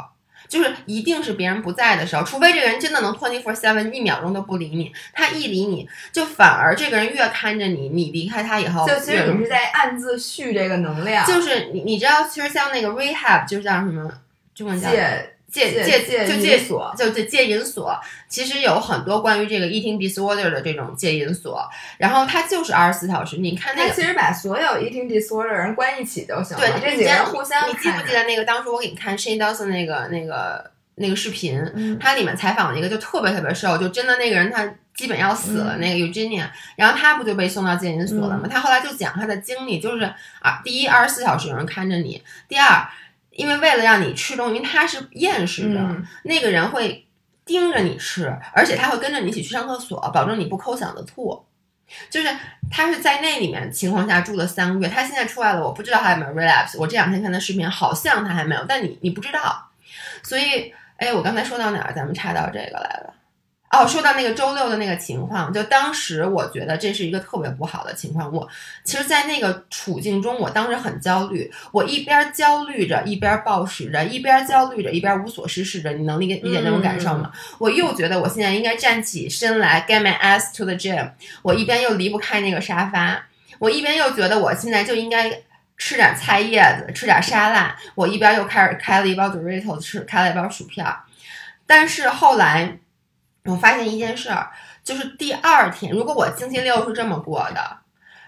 就是一定是别人不在的时候，除非这个人真的能 twenty four seven 一秒钟都不理你，他一理你就反而这个人越看着你，你离开他以后，就其实你是在暗自蓄这个能量。就是你你知道，其实像那个 rehab 就像什么中文叫。戒戒戒就戒所，就戒戒瘾所，其实有很多关于这个 eating disorder 的这种戒瘾所，然后它就是二十四小时。你看那个，其实把所有 eating disorder 人关一起就行了。对，这几个人互相。你记不记得那个当时我给你看 Shane Dawson 那个那个那个视频？他里面采访了一个就特别特别瘦，就真的那个人他基本要死了那个 Eugenia，然后他不就被送到戒瘾所了吗？他后来就讲他的经历，就是啊，第一二十四小时有人看着你，第二。因为为了让你吃东西，因为他是厌食的，那个人会盯着你吃，而且他会跟着你一起去上厕所，保证你不抠嗓子吐。就是他是在那里面情况下住了三个月，他现在出来了，我不知道他有没有 relapse。我这两天看的视频，好像他还没有，但你你不知道。所以，哎，我刚才说到哪儿？咱们插到这个来了。哦，说到那个周六的那个情况，就当时我觉得这是一个特别不好的情况。我其实，在那个处境中，我当时很焦虑。我一边焦虑着，一边暴食着，一边焦虑着，一边无所事事着。你能理解理解那种感受吗？我又觉得我现在应该站起身来，get my ass to the gym。我一边又离不开那个沙发，我一边又觉得我现在就应该吃点菜叶子，吃点沙拉。我一边又开始开了一包 Doritos 吃，开了一包薯片。但是后来。我发现一件事儿，就是第二天，如果我星期六是这么过的，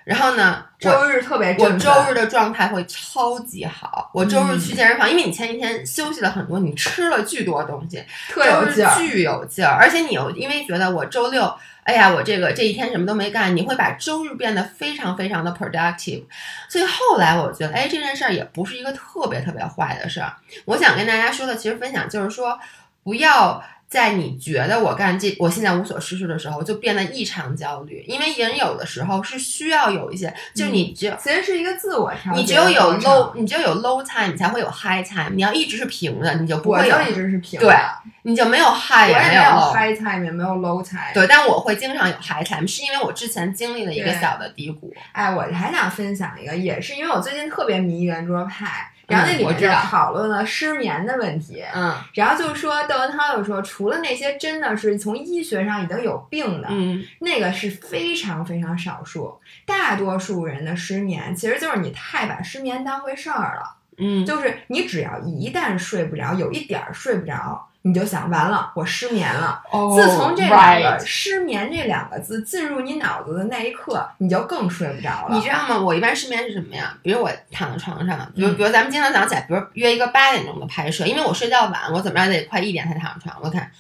然后呢，周日特别，我周日的状态会超级好。我周日去健身房，因为你前一天休息了很多，你吃了巨多东西，特有劲儿，巨有劲儿。而且你又因为觉得我周六，哎呀，我这个这一天什么都没干，你会把周日变得非常非常的 productive。所以后来我觉得，哎，这件事儿也不是一个特别特别坏的事儿。我想跟大家说的，其实分享就是说，不要。在你觉得我干这，我现在无所事事的时候，就变得异常焦虑。因为人有的时候是需要有一些，就你只有其实是一个自我调节你只有有 low，你只有有 low time，你才会有 high time。你要一直是平的，你就不会有一直是平的。对，你就没有 high，也没有 high time，也没有 low time。对，但我会经常有 high time，是因为我之前经历了一个小的低谷。哎，我还想分享一个，也是因为我最近特别迷圆桌派。然后那里面讨论了失眠的问题。嗯然后就说窦文涛就说，除了那些真的是从医学上已经有病的，嗯那个是非常非常少数，大多数人的失眠其实就是你太把失眠当回事儿了。嗯，就是你只要一旦睡不着，有一点儿睡不着，你就想完了，我失眠了。哦自从这两个失眠这两个字进入你脑子的那一刻，你就更睡不着了。你知道吗？我一般失眠是什么呀？比如我躺在床上，比如嗯比如咱们经常早上起来，比如约一个八点钟的拍摄，因为我睡觉晚，我怎么着得快一点才躺上床。我看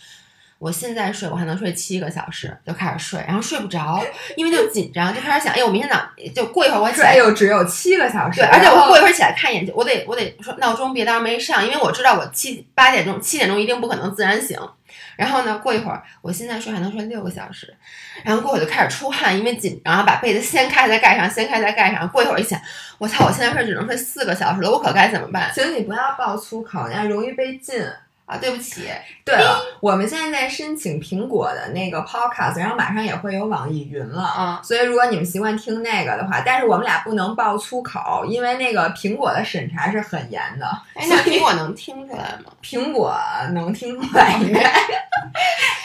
我现在睡，我还能睡七个小时，就开始睡，然后睡不着，因为就紧张，就开始想，哎，我明天早上就过一会儿我起，来哎呦，只有七个小时，对，而且我过一会儿起来看眼睛，我得我得说闹钟别当时候没上，因为我知道我七八点钟七点钟一定不可能自然醒。然后呢，过一会儿我现在睡还能睡六个小时，然后过会儿就开始出汗，因为紧张，然后把被子掀开再盖上，掀开再盖上。过一会儿一想，我操，我现在睡只能睡四个小时了，我可该怎么办请你不要爆粗口，那样容易被禁。啊？对不起，对了，我们现在在申请苹果的那个 podcast，然后马上也会有网易云了。啊所以，如果你们习惯听那个的话，但是我们俩不能爆粗口，因为那个苹果的审查是很严的。哎，那苹果能听出来吗？苹果能听出来应该，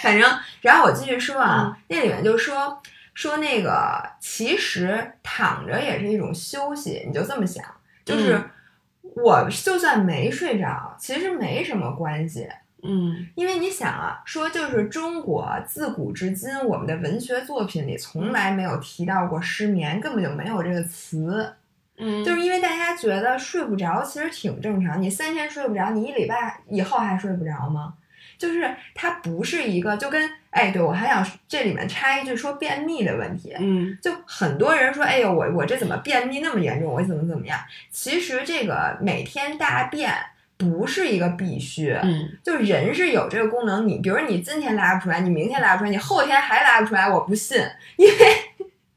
反正，然后我继续说啊，那里面就说说那个，其实躺着也是一种休息，你就这么想，就是嗯我就算没睡着，其实没什么关系，嗯因为你想啊，说就是中国自古至今，我们的文学作品里从来没有提到过失眠，根本就没有这个词。嗯，就是因为大家觉得睡不着其实挺正常，你三天睡不着，你一礼拜以后还睡不着吗？就是它不是一个就跟哎，对我还想这里面插一句说便秘的问题，嗯就很多人说，哎呦，我我这怎么便秘那么严重？我怎么怎么样？其实这个每天大便不是一个必须，嗯就人是有这个功能。你比如你今天拉不出来，你明天拉不出来，你后天还拉不出来，我不信，因为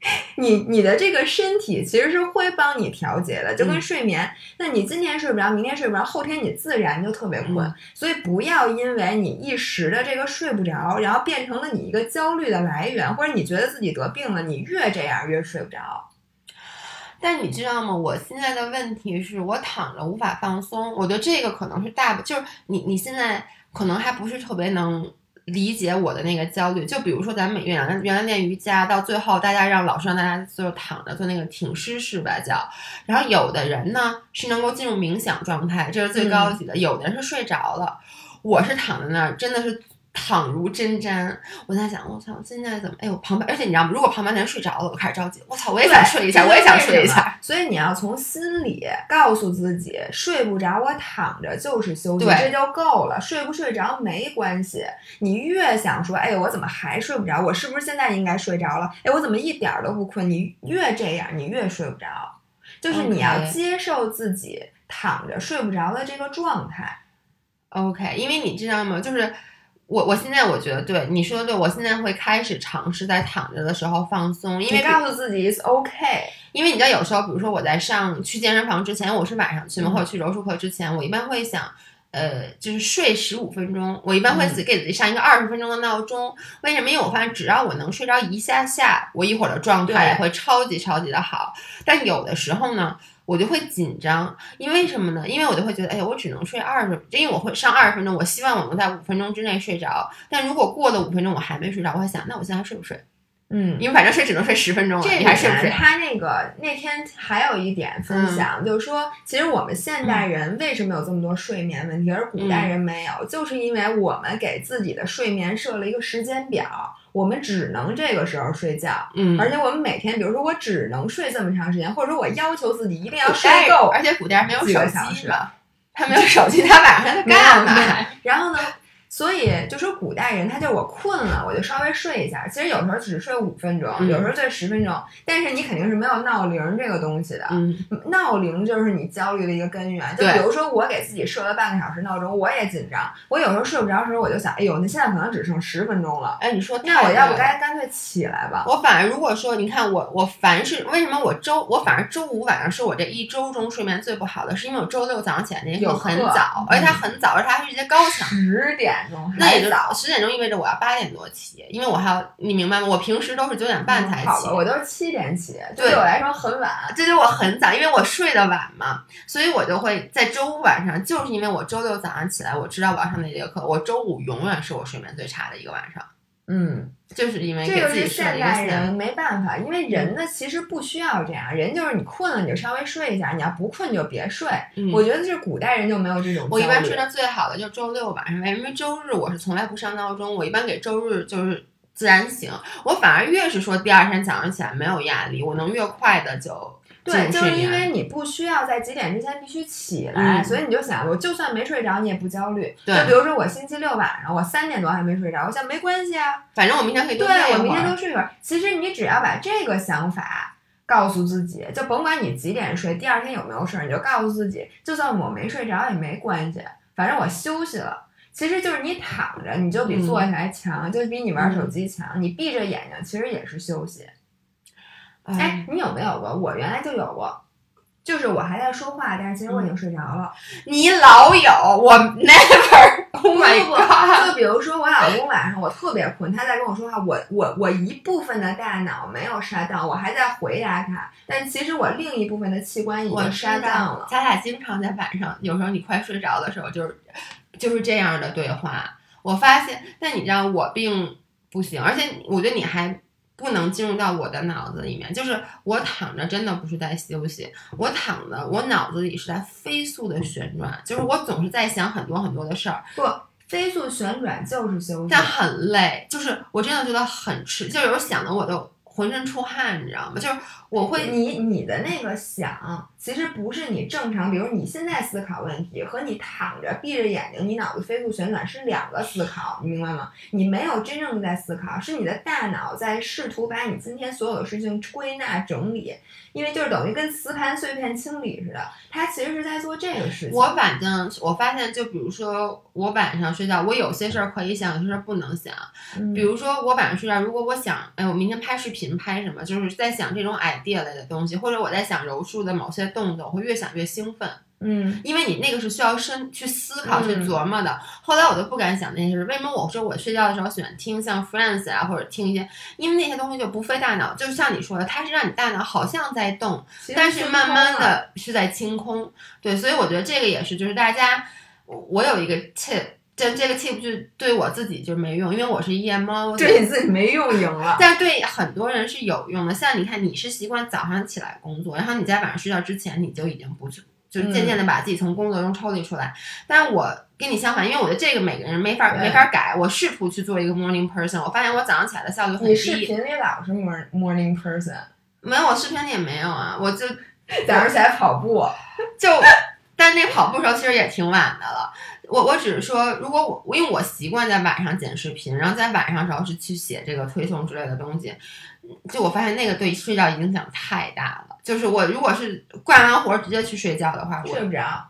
你你的这个身体其实是会帮你调节的，就跟嗯睡眠。那你今天睡不着，明天睡不着，后天你自然就特别困。嗯所以不要因为你一时的这个睡不着，然后变成了你一个焦虑的来源，或者你觉得自己得病了，你越这样越睡不着。但你知道吗？我现在的问题是我躺着无法放松，我觉得这个可能是大部，就是你你现在可能还不是特别能理解我的那个焦虑。就比如说咱们原来原来练瑜伽，到最后大家让老师让大家就躺着做那个挺尸式吧叫，然后有的人呢是能够进入冥想状态，这是最高级的；有的人是睡着了，我是躺在那儿，真的是。躺如针毡，我在想，我操，现在怎么？哎呦，旁边，而且你知道吗？如果旁边的人睡着了，我开始着急，我操，我也想睡一下，我也想睡一下。。所以你要从心里告诉自己，睡不着我躺着就是休息，这就够了。睡不睡着没关系。你越想说，哎，我怎么还睡不着？我是不是现在应该睡着了？哎，我怎么一点儿都不困？你越这样，你越睡不着。就是你要接受自己躺着睡不着的这个状态。OK，因为你知道吗？就是我我现在我觉得对你说的对，我现在会开始尝试在躺着的时候放松，因为告诉自己 is OK。因为你知道有时候，比如说我在上去健身房之前，我是晚上去嘛，嗯或者去柔术课之前，我一般会想。呃，就是睡十五分钟，我一般会自己给自己上一个二十分钟的闹钟。为什么？因为我发现只要我能睡着一下下，我一会儿的状态也会超级超级的好。但有的时候呢，我就会紧张，因为什么呢？因为我就会觉得，哎呀，我只能睡二十，因为我会上二十分钟，我希望我能在五分钟之内睡着。但如果过了五分钟我还没睡着，我会想，那我现在还睡不睡？嗯，因为反正睡只能睡十分钟了，这你还睡不睡？他那个那天还有一点分嗯。享，就是说，其实我们现代人为什么有这么多睡眠问题，而古代人没有，就是因为我们给自己的睡眠设了一个时间表，我们只能这个时候睡觉，嗯，而且我们每天，比如说我只能睡这么长时间，或者说我要求自己一定要睡够而且古代没有手机个小时嘛，他没有手机，他晚上他干嘛？然后呢，所以就说古代人，他就是我困了，我就稍微睡一下。其实有时候只睡五分钟，嗯有时候睡十分钟，但是你肯定是没有闹铃这个东西的。嗯，闹铃就是你焦虑的一个根源。就比如说，我给自己设了半个小时闹钟，我也紧张。我有时候睡不着的时候，我就想，哎呦，那现在可能只剩十分钟了，哎，你说那我要不干脆起来吧？我反而如果说，你看我我凡是为什么我周我反而周五晚上是我这一周中睡眠最不好的，是因为我周六早上起来那一刻有很早，嗯而且它很早，而且它还是一节高强。十点钟，那也就早。十点钟意味着我要八点多起，因为我还要你明白吗？我平时都是九点半才起，我都是七点起，对对我来说很晚。这对我很早，因为我睡得晚嘛，所以我就会在周五晚上，就是因为我周六早上起来，我知道我要上那节课，我周五永远是我睡眠最差的一个晚上，嗯，就是因为这个是现代人没办法，因为人呢其实不需要这样，人就是你困了你就稍微睡一下，你要不困就别睡。嗯我觉得就是古代人就没有这种。我一般睡得最好的就是周六晚上，因为周日我是从来不上闹钟，我一般给周日就是自然醒。我反而越是说第二天早上起来没有压力，我能越快的就进对，就是因。为你不需要在几点之前必须起来，嗯所以你就想，我就算没睡着，你也不焦虑。对就比如说我星期六晚上，我三点多还没睡着，我想没关系啊，反正我明天可以多睡对我明一会儿天多睡一会儿。其实你只要把这个想法告诉自己，就甭管你几点睡，第二天有没有事儿，你就告诉自己，就算我没睡着也没关系，反正我休息了。其实就是你躺着，你就比坐下来强，就比你玩手机强。你闭着眼睛，其实也是休息。哎哎，，你有没有过？我原来就有过，就是我还在说话，但是其实我已经睡着了。你老有，我 never。Oh my god！就比如说我老公晚上我特别困，他在跟我说话，我我我一部分的大脑没有 shut down，我还在回答他，但其实我另一部分的器官已经我知 shut down 了，。咱俩经常在晚上，有时候你快睡着的时候，就是就是这样的对话。我发现，但你知道我并不行，而且我觉得你还不能进入到我的脑子里面。就是我躺着，真的不是在休息，我躺着，我脑子里是在飞速的旋转，就是我总是在想很多很多的事儿，不，飞速旋转就是休息但。很累，就是我真的觉得很吃，就有时候想的我都浑身出汗，你知道吗？就是我会你你的那个想，其实不是你正常，比如你现在思考问题和你躺着闭着眼睛，你脑子飞速旋转是两个思考，你明白吗？你没有真正的在思考，是你的大脑在试图把你今天所有的事情归纳整理，因为就是等于跟磁盘碎片清理似的，它其实是在做这个事情。我反正我发现，就比如说我晚上睡觉，我有些事儿可以想，有些事儿不能想。嗯比如说我晚上睡觉，如果我想，哎，我明天拍视频拍什么，就是在想这种 idea 类的东西，或者我在想柔术的某些动作，我会越想越兴奋，嗯因为你那个是需要深去思考、嗯去琢磨的。后来我都不敢想那些事。为什么我说我睡觉的时候喜欢听像 Friends 啊，或者听一些，因为那些东西就不费大脑，就像你说的，它是让你大脑好像在动，但是慢慢的是在清空，对，所以我觉得这个也是，就是大家，我我有一个 tip，这这个 tip 就对我自己就没用，因为我是夜猫子，对你自己没用赢了。但对很多人是有用的。像你看，你是习惯早上起来工作，然后你在晚上睡觉之前，你就已经不去，就渐渐的把自己从工作中抽离出来。但我跟你相反，因为我觉得这个每个人没法对没法改。我试图去做一个 morning person，我发现我早上起来的效率很你视。频里老是 morning morning person，没有，我视频里也没有啊，我就早上起来跑步，就，但那跑步时候其实也挺晚的了。我我只是说，如果我因为我习惯在晚上剪视频，然后在晚上时候是去写这个推送之类的东西，就我发现那个对睡觉影响太大了。就是我如果是干完活儿直接去睡觉的话，我睡不着。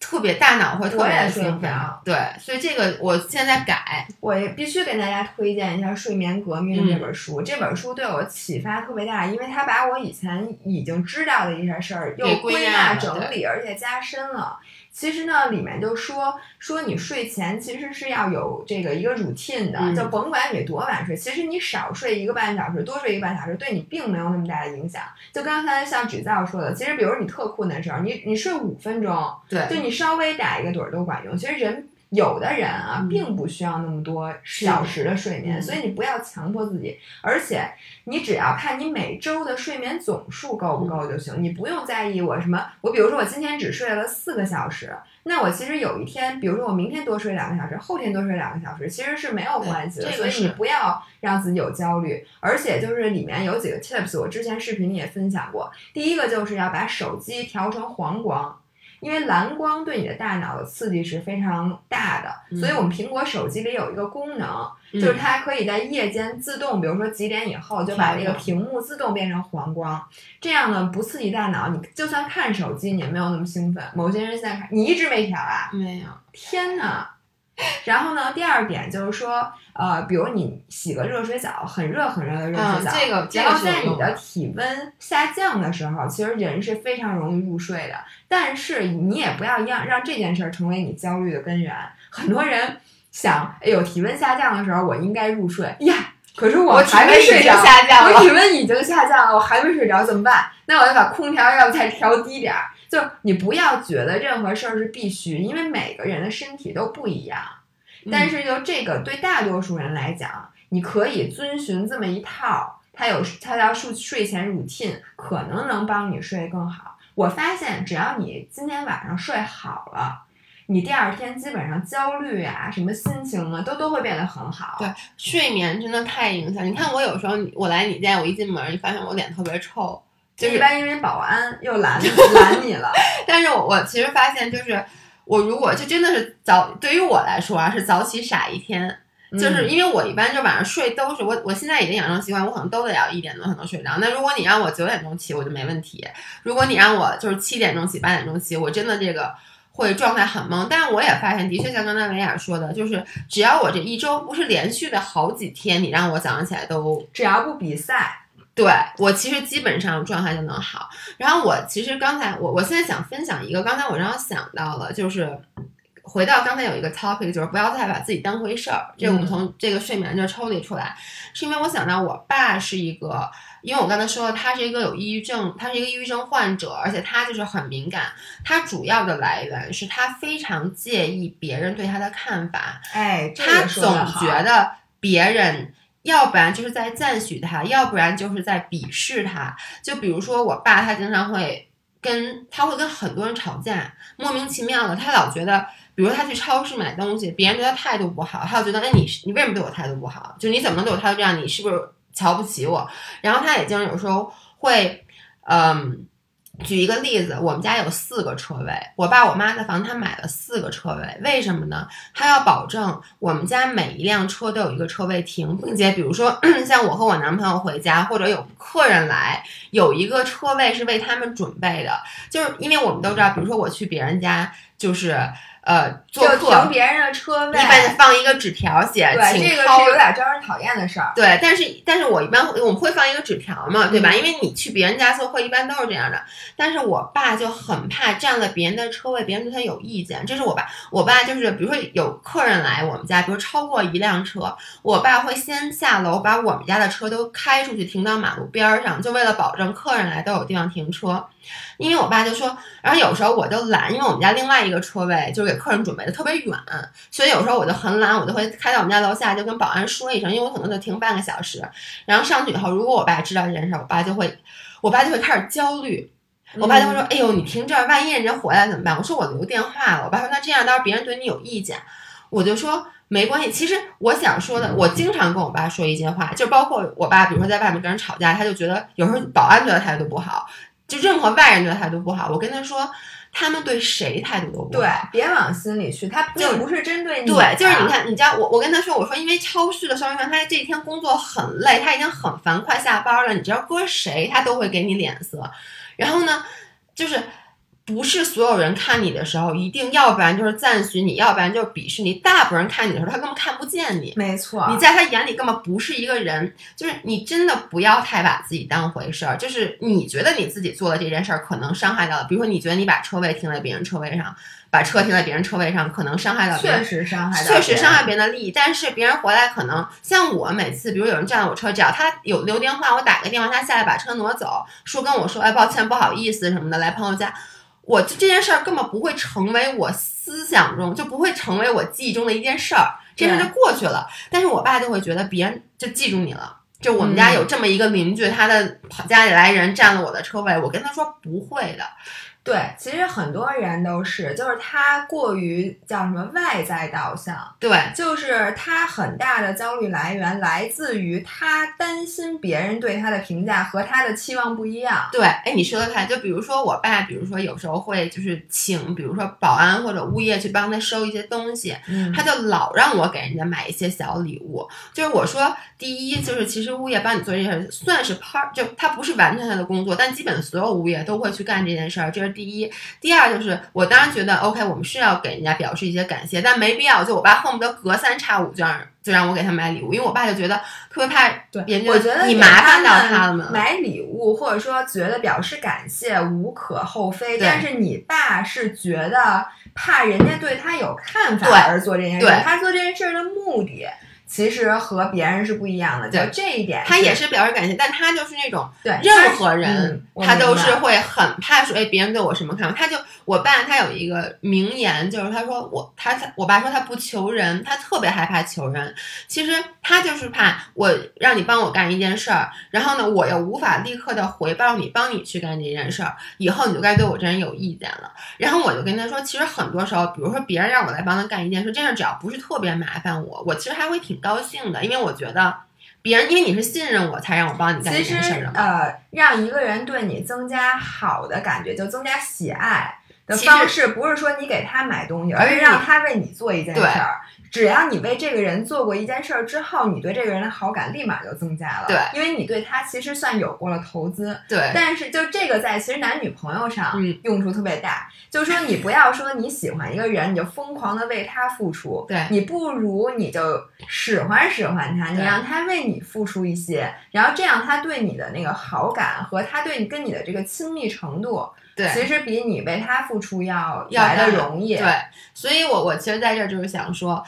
特别大脑会特别兴奋。对，所以这个我现在改。我也必须给大家推荐一下《睡眠革命》嗯这本书。这本书对我启发特别大，因为它把我以前已经知道的一些事儿又归纳整理，而且加深了。其实呢，里面就说说你睡前其实是要有这个一个 routine 的，嗯就甭管你多晚睡，其实你少睡一个半小时，多睡一个半小时，对你并没有那么大的影响。就刚才像纸造说的，其实比如你特困的时候，你你睡五分钟，对，就你稍微打一个盹儿都管用。其实人有的人啊，嗯并不需要那么多小时的睡眠，嗯所以你不要强迫自己。而且你只要看你每周的睡眠总数够不够就行，你不用在意我什么。我比如说我今天只睡了四个小时，那我其实有一天，比如说我明天多睡两个小时，后天多睡两个小时，其实是没有关系的。所以你不要让自己有焦虑。而且就是里面有几个 tips，我之前视频里也分享过。第一个就是要把手机调成黄光。因为蓝光对你的大脑的刺激是非常大的，嗯所以我们苹果手机里有一个功能，嗯就是它可以在夜间自动，比如说几点以后就把那个屏幕自动变成黄光，这样呢不刺激大脑，你就算看手机你也没有那么兴奋。某些人现在看，你一直没调啊？没有。天呐！然后呢，第二点就是说，呃，比如你洗个热水澡，很热很热的热水澡，嗯这个然后在你的体温下降的时候，其实人是非常容易入睡的。但是你也不要让让这件事儿成为你焦虑的根源。很多人想，哎呦，体温下降的时候我应该入睡呀。可是我还没睡着，我体温已经下降了，我还没睡着，怎么办？那我就把空调要不再调低点儿。就你不要觉得任何事儿是必须，因为每个人的身体都不一样。但是就这个对大多数人来讲，你可以遵循这么一套，它有它叫睡睡前 routine，可能能帮你睡更好。我发现只要你今天晚上睡好了。你第二天基本上焦虑啊，什么心情啊，都都会变得很好。对，睡眠真的太影响。你看我有时候我来你家，我一进门，你发现我脸特别臭，就一般因为保安又拦 拦你了。但是我我其实发现，就是我如果就真的是早，对于我来说啊，是早起傻一天。就是因为我一般就晚上睡都是我我现在已经养成习惯，我可能都得要一点多才能睡着。那如果你让我九点钟起，我就没问题；如果你让我就是七点钟起、八点钟起，我真的这个。会状态很懵，但是我也发现，的确像刚才维亚说的，就是只要我这一周不是连续的好几天，你让我早上起来都只要不比赛，对我其实基本上状态就能好。然后我其实刚才我我现在想分享一个，刚才我正好想到了，就是回到刚才有一个 topic，就是不要再把自己当回事儿。这我们从这个睡眠这抽离出来，是因为我想到我爸是一个。因为我刚才说了，他是一个有抑郁症，他是一个抑郁症患者，而且他就是很敏感。他主要的来源是他非常介意别人对他的看法。哎，他总觉得别人要不然就是在赞许他，要不然就是在鄙视他。就比如说我爸，他经常会跟他会跟很多人吵架，莫名其妙的，他老觉得，比如他去超市买东西，别人对他态度不好，他就觉得，哎，你你为什么对我态度不好？就你怎么能对我态度这样？你是不是？瞧不起我，然后他也经常有时候会，嗯，举一个例子，我们家有四个车位，我爸我妈的房他买了四个车位，为什么呢？他要保证我们家每一辆车都有一个车位停，并且比如说 像我和我男朋友回家或者有客人来，有一个车位是为他们准备的，就是因为我们都知道，比如说我去别人家就是。呃，做客停别人的车位，一般放一个纸条写，对，这个是有点招人讨厌的事儿。对，但是但是我一般我们会放一个纸条嘛，对吧？因为你去别人家做客，一般都是这样的。但是我爸就很怕占了别人的车位，别人对他有意见。这是我爸，我爸就是比如说有客人来我们家，比如超过一辆车，我爸会先下楼把我们家的车都开出去，停到马路边上，就为了保证客人来都有地方停车。因为我爸就说，然后有时候我就懒，因为我们家另外一个车位就是给客人准备的特别远，所以有时候我就很懒，我就会开到我们家楼下，就跟保安说一声，因为我可能就停半个小时。然后上去以后，如果我爸知道这件事，我爸就会，我爸就会开始焦虑，我爸就会说：“哎呦，你停这儿，万一人家回来怎么办？”我说：“我留电话了。”我爸说：“那这样，到时候别人对你有意见。”我就说：“没关系。”其实我想说的，我经常跟我爸说一些话，就包括我爸，比如说在外面跟人吵架，他就觉得有时候保安对他态度不好。就任何外人对他态度不好，我跟他说，他们对谁态度都不好。对，别往心里去，他并不是针对你。对，就是你看，你知道我，我跟他说，我说因为超市的销售员，他这一天工作很累，他已经很烦，快下班了。你知道搁谁，他都会给你脸色。然后呢，就是。不是所有人看你的时候，一定要不然就是赞许你，要不然就是鄙视你。大部分人看你的时候，他根本看不见你。没错，你在他眼里根本不是一个人。就是你真的不要太把自己当回事儿。就是你觉得你自己做的这件事儿可能伤害到了，比如说你觉得你把车位停在别人车位上，把车停在别人车位上，可能伤害到确实伤害，确实伤害别人的利益。但是别人回来可能像我每次，比如有人占了我车，只要他有留电话，我打个电话，他下来把车挪走，说跟我说，哎，抱歉，不好意思什么的，来朋友家。我这件事儿根本不会成为我思想中，就不会成为我记忆中的一件事儿，这事就过去了。但是我爸就会觉得别人就记住你了，就我们家有这么一个邻居，他的家里来人占了我的车位，我跟他说不会的。对，其实很多人都是，就是他过于叫什么外在导向，对，就是他很大的焦虑来源来自于他担心别人对他的评价和他的期望不一样。对，哎，你说的太，就比如说我爸，比如说有时候会就是请，比如说保安或者物业去帮他收一些东西，他就老让我给人家买一些小礼物。就是我说，第一就是其实物业帮你做这事算是 part，就他不是完全他的工作，但基本所有物业都会去干这件事儿，这是。第一，第二就是我当然觉得 OK，我们是要给人家表示一些感谢，但没必要。就我爸恨不得隔三差五就让就让我给他买礼物，因为我爸就觉得特别怕，对，我觉得你麻烦到他了。买礼物或者说觉得表示感谢无可厚非，但是你爸是觉得怕人家对他有看法而做这件事，他做这件事的目的。其实和别人是不一样的，就这一点，他也是表示感谢，但他就是那种对任何人，他都是会很怕说，哎，别人对我什么看法？他就我爸他有一个名言，就是他说我他我爸说他不求人，他特别害怕求人。其实他就是怕我让你帮我干一件事儿，然后呢，我又无法立刻的回报你，帮你去干这件事儿，以后你就该对我这人有意见了。然后我就跟他说，其实很多时候，比如说别人让我来帮他干一件事，这事只要不是特别麻烦我，我其实还会挺。挺高兴的，因为我觉得别人因为你是信任我才让我帮你干这件事的嘛。呃，让一个人对你增加好的感觉，就增加喜爱的方式，不是说你给他买东西，而是让他为你做一件事儿。只要你为这个人做过一件事儿之后，你对这个人的好感立马就增加了。对，因为你对他其实算有过了投资。对，但是就这个在其实男女朋友上用处特别大，就是说你不要说你喜欢一个人，你就疯狂的为他付出。对，你不如你就使唤使唤他，你让他为你付出一些，然后这样他对你的那个好感和他对你跟你的这个亲密程度。对，其实比你为他付出要来的容易。对，所以我我其实在这儿就是想说，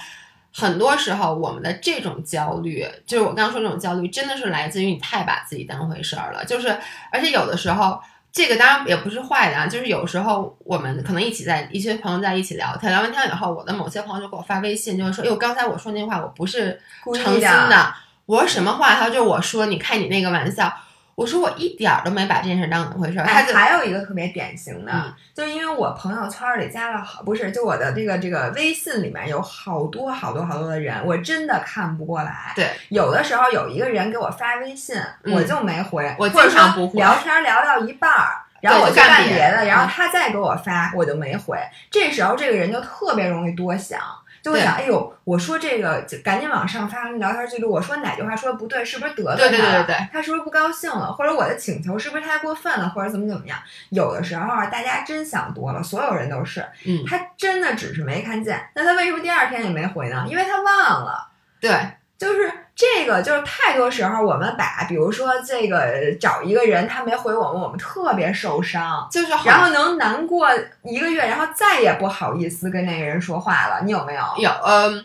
很多时候我们的这种焦虑，就是我刚刚说这种焦虑，真的是来自于你太把自己当回事儿了。就是，而且有的时候，这个当然也不是坏的啊。就是有时候我们可能一起在一些朋友在一起聊天，聊完天以后，我的某些朋友就给我发微信，就是说，哟，刚才我说那话我不是诚心的。我说什么话？他就是我说，你开你那个玩笑。我说我一点儿都没把这件事当怎么回事儿。他还有一个特别典型的，就因为我朋友圈里加了好，不是就我的这个这个微信里面有好多好多好多的人，我真的看不过来。对，有的时候有一个人给我发微信，我就没回，我经常不回。聊天聊到一半儿，然后我就干别的，然后他再给我发，我就没回。这时候这个人就特别容易多想。就会想，哎呦，我说这个就赶紧往上发聊天记录。我说哪句话说的不对，是不是得罪他了？他是不是不高兴了？或者我的请求是不是太过分了？或者怎么怎么样？有的时候啊，大家真想多了，所有人都是。嗯，他真的只是没看见。那他为什么第二天也没回呢？因为他忘了。对。就是这个，就是太多时候我们把，比如说这个找一个人，他没回我们，我们特别受伤，就是然后能难过一个月，然后再也不好意思跟那个人说话了。你有没有？有，嗯，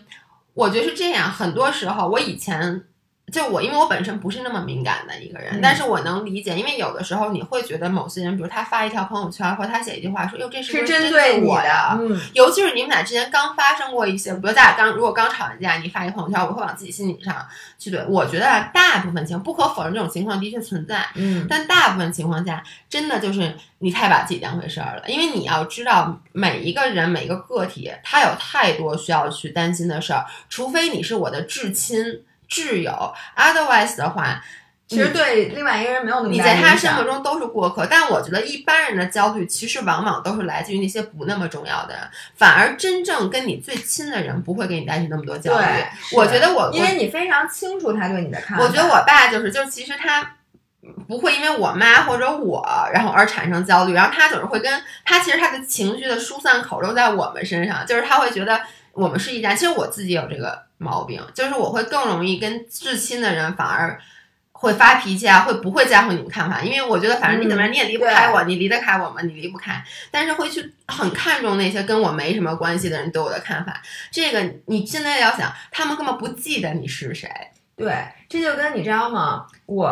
我觉得是这样。很多时候，我以前。就我，因为我本身不是那么敏感的一个人，但是我能理解，因为有的时候你会觉得某些人，比如他发一条朋友圈，或者他写一句话，说哟，这是针对我的？嗯，尤其是你们俩之间刚发生过一些，比如咱俩刚如果刚吵完架，你发一朋友圈，我会往自己心里上去怼。我觉得大部分情不可否认，这种情况的确存在。嗯，但大部分情况下，真的就是你太把自己当回事儿了，因为你要知道，每一个人每一个个体，他有太多需要去担心的事儿，除非你是我的至亲。挚友，otherwise 的话，其实对另外一个人没有那么你在他生活中都是过客。但我觉得一般人的焦虑其实往往都是来自于那些不那么重要的人，反而真正跟你最亲的人不会给你带去那么多焦虑。我觉得我因为你非常清楚他对你的看法。我觉得我爸就是，就是其实他不会因为我妈或者我然后而产生焦虑，然后他总是会跟他其实他的情绪的疏散口都在我们身上，就是他会觉得我们是一家。其实我自己有这个。毛病就是我会更容易跟至亲的人反而会发脾气啊，会不会在乎你们看法？因为我觉得反正你怎么样你也离不开我，你离得开我吗？你离不开，但是会去很看重那些跟我没什么关系的人对我的看法。这个你现在要想，他们根本不记得你是谁。对，这就跟你知道吗？我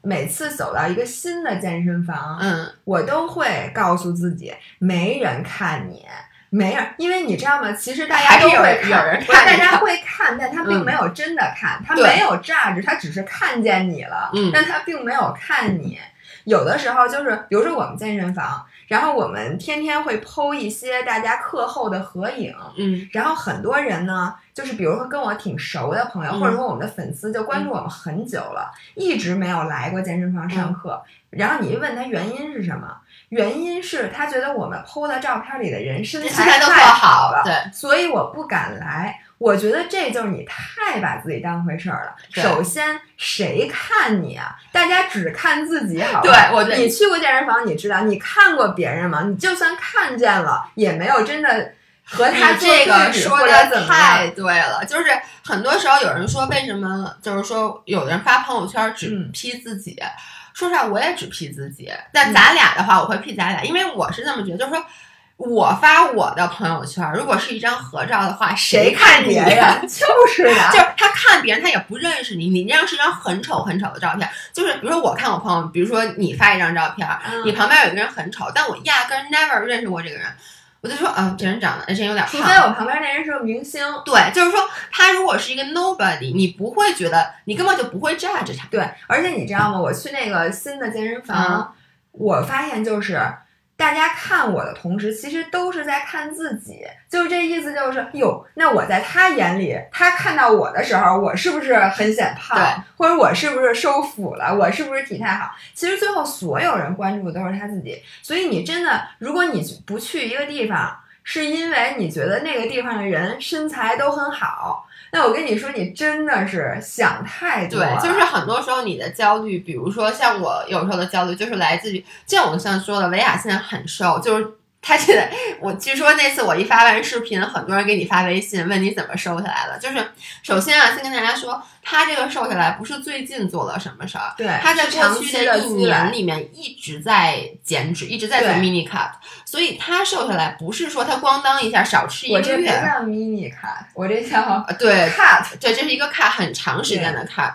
每次走到一个新的健身房，嗯，我都会告诉自己，没人看你。没有，因为你知道吗？其实大家都会看，大家会看，但他并没有真的看，他没有榨汁，他只是看见你了，但他并没有看你。有的时候就是，比如说我们健身房，然后我们天天会剖一些大家课后的合影，嗯，然后很多人呢，就是比如说跟我挺熟的朋友，或者说我们的粉丝，就关注我们很久了，一直没有来过健身房上课，然后你一问他原因是什么？原因是他觉得我们 PO 的照片里的人身材太好了，对，所以我不敢来。我觉得这就是你太把自己当回事儿了。首先，谁看你啊？大家只看自己，好对，我觉得你去过健身房，你知道你看过别人吗？你就算看见了，也没有真的和他这个说的太对了。就是很多时候有人说，为什么就是说有的人发朋友圈只 P 自己？说实话，我也只 P 自己。但咱俩的话，我会 P 咱俩，因为我是这么觉得，就是说，我发我的朋友圈，如果是一张合照的话，谁看别人？就是的，就是他看别人，他也不认识你。你那张是一张很丑很丑的照片。就是比如说我看我朋友，比如说你发一张照片，你旁边有一个人很丑，但我压根 never 认识过这个人，我就说，啊，这人长得这人有点胖。除非我旁边那人是个明星。对，就是说他如果是一个 nobody，你不会觉得，你根本就不会 judge 他。对，而且你知道吗？我去那个新的健身房，我发现就是。大家看我的同时，其实都是在看自己，就是这意思，就是哟，那我在他眼里，他看到我的时候，我是不是很显胖？或者我是不是收腹了？我是不是体态好？其实最后所有人关注的都是他自己。所以你真的，如果你不去一个地方，是因为你觉得那个地方的人身材都很好。那我跟你说，你真的是想太多。对，就是很多时候你的焦虑，比如说像我有时候的焦虑，就是来自于，就像我像说的，维亚现在很瘦，就是。他现在，我据说那次我一发完视频，很多人给你发微信问你怎么瘦下来了。就是首先啊，先跟大家说，他这个瘦下来不是最近做了什么事儿，对，他在过去的一年里面一直在减脂，一直在做 mini cut，所以他瘦下来不是说他咣当一下少吃一个月。我这叫 mini cut，我这叫对 cut，对，这是一个 cut 很长时间的 cut。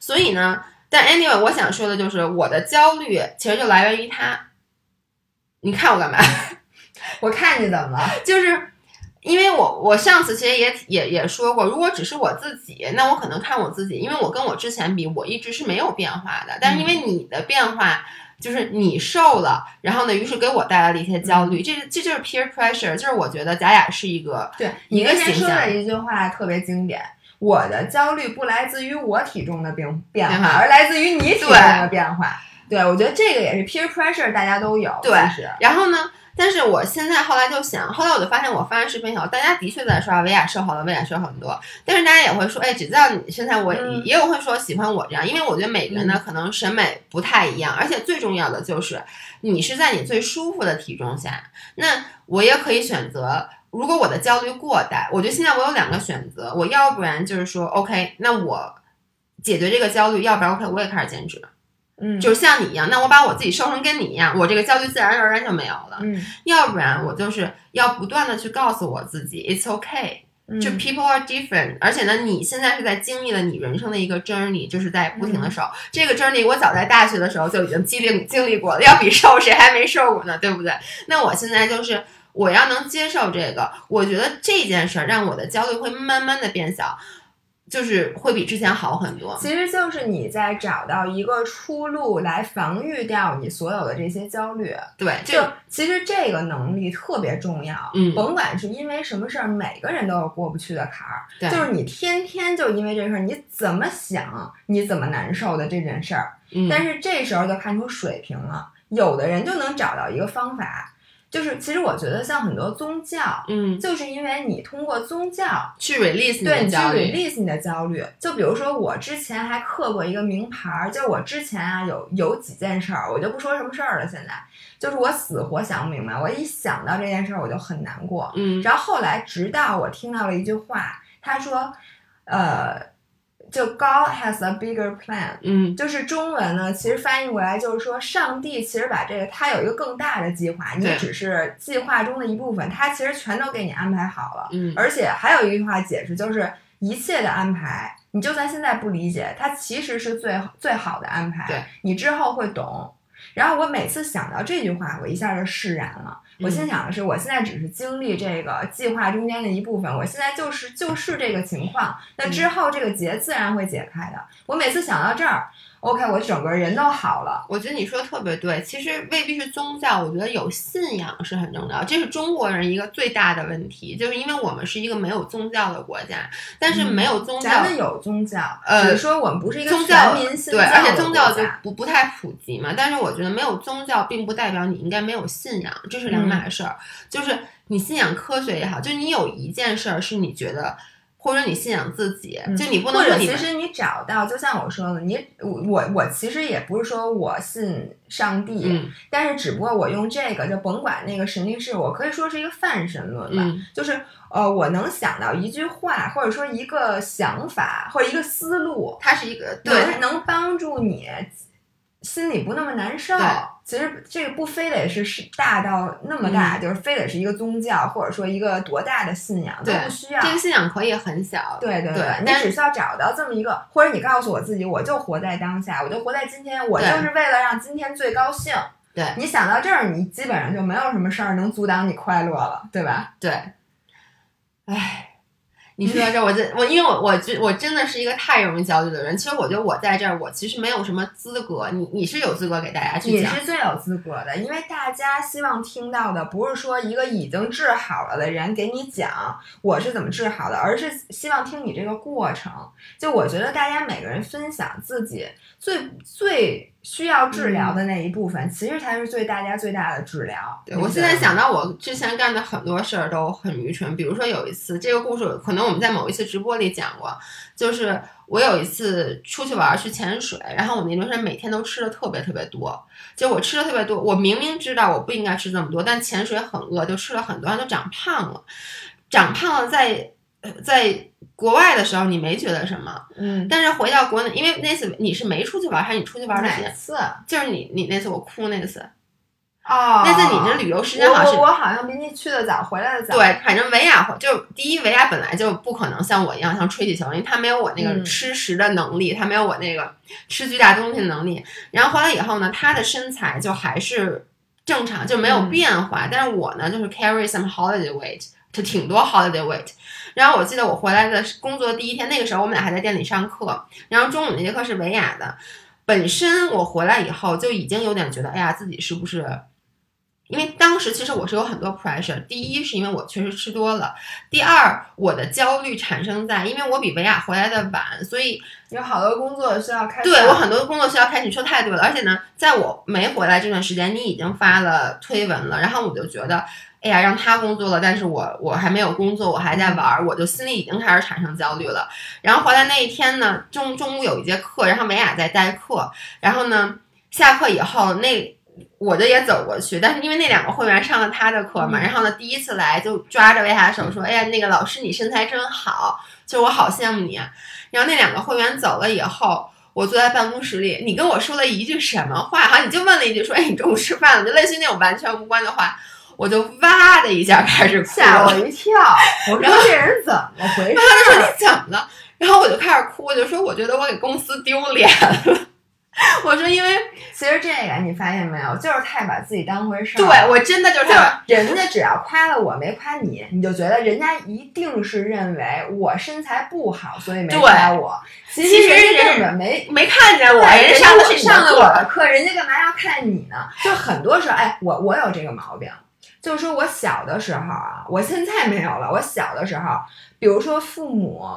所以呢，但 anyway，我想说的就是我的焦虑其实就来源于他。你看我干嘛？我看你怎么了？就是因为我我上次其实也也也说过，如果只是我自己，那我可能看我自己，因为我跟我之前比，我一直是没有变化的。但是因为你的变化，就是你瘦了，然后呢，于是给我带来了一些焦虑。这这就是 peer pressure，就是我觉得咱俩是一个对一个形象。说的一句话特别经典：我的焦虑不来自于我体重的变变化，而来自于你体重的变化。对，我觉得这个也是 peer pressure，大家都有。对，然后呢？但是我现在后来就想，后来我就发现，我发完视频以后，大家的确在刷薇娅瘦好了，薇娅瘦很多。但是大家也会说，哎，只知道你身材我也有会说喜欢我这样，因为我觉得每个人呢可能审美不太一样，而且最重要的就是你是在你最舒服的体重下。那我也可以选择，如果我的焦虑过大，我觉得现在我有两个选择，我要不然就是说，OK，那我解决这个焦虑，要不然 OK，我也开始减脂。嗯，就像你一样，那我把我自己瘦成跟你一样，我这个焦虑自然而然就没有了。嗯，要不然我就是要不断的去告诉我自己，it's okay，就 people are different。而且呢，你现在是在经历了你人生的一个 journey，就是在不停的瘦。这个 journey 我早在大学的时候就已经经历经历过了，要比瘦谁还没瘦过呢，对不对？那我现在就是我要能接受这个，我觉得这件事儿让我的焦虑会慢慢的变小。就是会比之前好很多，其实就是你在找到一个出路来防御掉你所有的这些焦虑。对，就其实这个能力特别重要。嗯，甭管是因为什么事儿，每个人都有过不去的坎儿。对，就是你天天就因为这事儿，你怎么想你怎么难受的这件事儿。嗯，但是这时候就看出水平了，有的人就能找到一个方法。就是，其实我觉得像很多宗教，嗯，就是因为你通过宗教去 release 对，去 release 你的焦虑。就比如说，我之前还刻过一个名牌儿，就我之前啊有有几件事儿，我就不说什么事儿了。现在就是我死活想不明白，我一想到这件事儿我就很难过。嗯，然后后来直到我听到了一句话，他说，呃。就 God has a bigger plan，嗯，就是中文呢，其实翻译过来就是说，上帝其实把这个他有一个更大的计划，你只是计划中的一部分，他其实全都给你安排好了，嗯，而且还有一句话解释，就是一切的安排，你就算现在不理解，它其实是最最好的安排，对，你之后会懂。然后我每次想到这句话，我一下就释然了。我心想的是，我现在只是经历这个计划中间的一部分，我现在就是就是这个情况。那之后这个结自然会解开的。我每次想到这儿。OK，我整个人都好了。我觉得你说的特别对，其实未必是宗教，我觉得有信仰是很重要。这是中国人一个最大的问题，就是因为我们是一个没有宗教的国家，但是没有宗教，咱们有宗教，呃，只是说我们不是一个全民信教，对，而且宗教就不不太普及嘛。但是我觉得没有宗教，并不代表你应该没有信仰，这是两码事儿。就是你信仰科学也好，就你有一件事儿是你觉得。或者你信仰自己，就你不能。或者其实你找到，就像我说的，你我我其实也不是说我信上帝，但是只不过我用这个，就甭管那个神力是我可以说是一个泛神论吧，就是呃，我能想到一句话，或者说一个想法或者一个思路，它是一个对能帮助你心里不那么难受。其实这个不非得是是大到那么大，就是非得是一个宗教，或者说一个多大的信仰都不需要。这个信仰可以很小，对对对，你只需要找到这么一个，或者你告诉我自己，我就活在当下，我就活在今天，我就是为了让今天最高兴。对你想到这儿，你基本上就没有什么事儿能阻挡你快乐了，对吧？对，唉。你说到这，我这我因为我我我真的是一个太容易焦虑的人。其实我觉得我在这儿，我其实没有什么资格。你你是有资格给大家去讲，你是最有资格的，因为大家希望听到的不是说一个已经治好了的人给你讲我是怎么治好的，而是希望听你这个过程。就我觉得大家每个人分享自己最最。需要治疗的那一部分，其实才是对大家最大的治疗。对我现在想到，我之前干的很多事儿都很愚蠢。比如说有一次，这个故事可能我们在某一次直播里讲过，就是我有一次出去玩去潜水，然后我那段时间每天都吃的特别特别多，就我吃的特别多，我明明知道我不应该吃这么多，但潜水很饿，就吃了很多，然后就长胖了，长胖了在。在国外的时候，你没觉得什么，嗯，但是回到国内，因为那次你是没出去玩，还是你出去玩哪次？就是你你那次我哭那次，哦，那次你这旅游时间好像我我好像比你去的早，回来的早。对，反正维亚就第一，维亚本来就不可能像我一样像吹气球，因为他没有我那个吃食的能力，他没有我那个吃巨大东西的能力。然后回来以后呢，他的身材就还是正常，就没有变化。但是我呢，就是 carry some holiday weight，就挺多 holiday weight。然后我记得我回来的工作第一天，那个时候我们俩还在店里上课。然后中午那节课是维亚的。本身我回来以后就已经有点觉得，哎呀，自己是不是？因为当时其实我是有很多 pressure。第一是因为我确实吃多了，第二我的焦虑产生在，因为我比维亚回来的晚，所以有好多工作需要开。对我很多工作需要开。你说太对了。而且呢，在我没回来这段时间，你已经发了推文了，然后我就觉得。哎呀，让他工作了，但是我我还没有工作，我还在玩儿，我就心里已经开始产生焦虑了。然后回来那一天呢，中中午有一节课，然后美雅在代课，然后呢下课以后，那我的也走过去，但是因为那两个会员上了他的课嘛，然后呢第一次来就抓着维亚的手说：“哎呀，那个老师你身材真好，就我好羡慕你。”然后那两个会员走了以后，我坐在办公室里，你跟我说了一句什么话？好像你就问了一句说：“哎，你中午吃饭了？”就类似于那种完全无关的话。我就哇的一下开始哭，吓我一跳。我说这人怎么回事？然后他就说你怎么了？然后我就开始哭，我就说我觉得我给公司丢脸了。我说因为其实这个你发现没有，就是太把自己当回事儿。对我真的就是，人家只要夸了我没夸你，你就觉得人家一定是认为我身材不好，所以没夸我。其实人家根本没没看见我，人家上了上了我的课，人家干嘛要看你呢？就很多时候，哎，我我有这个毛病。就是说我小的时候啊，我现在没有了。我小的时候，比如说父母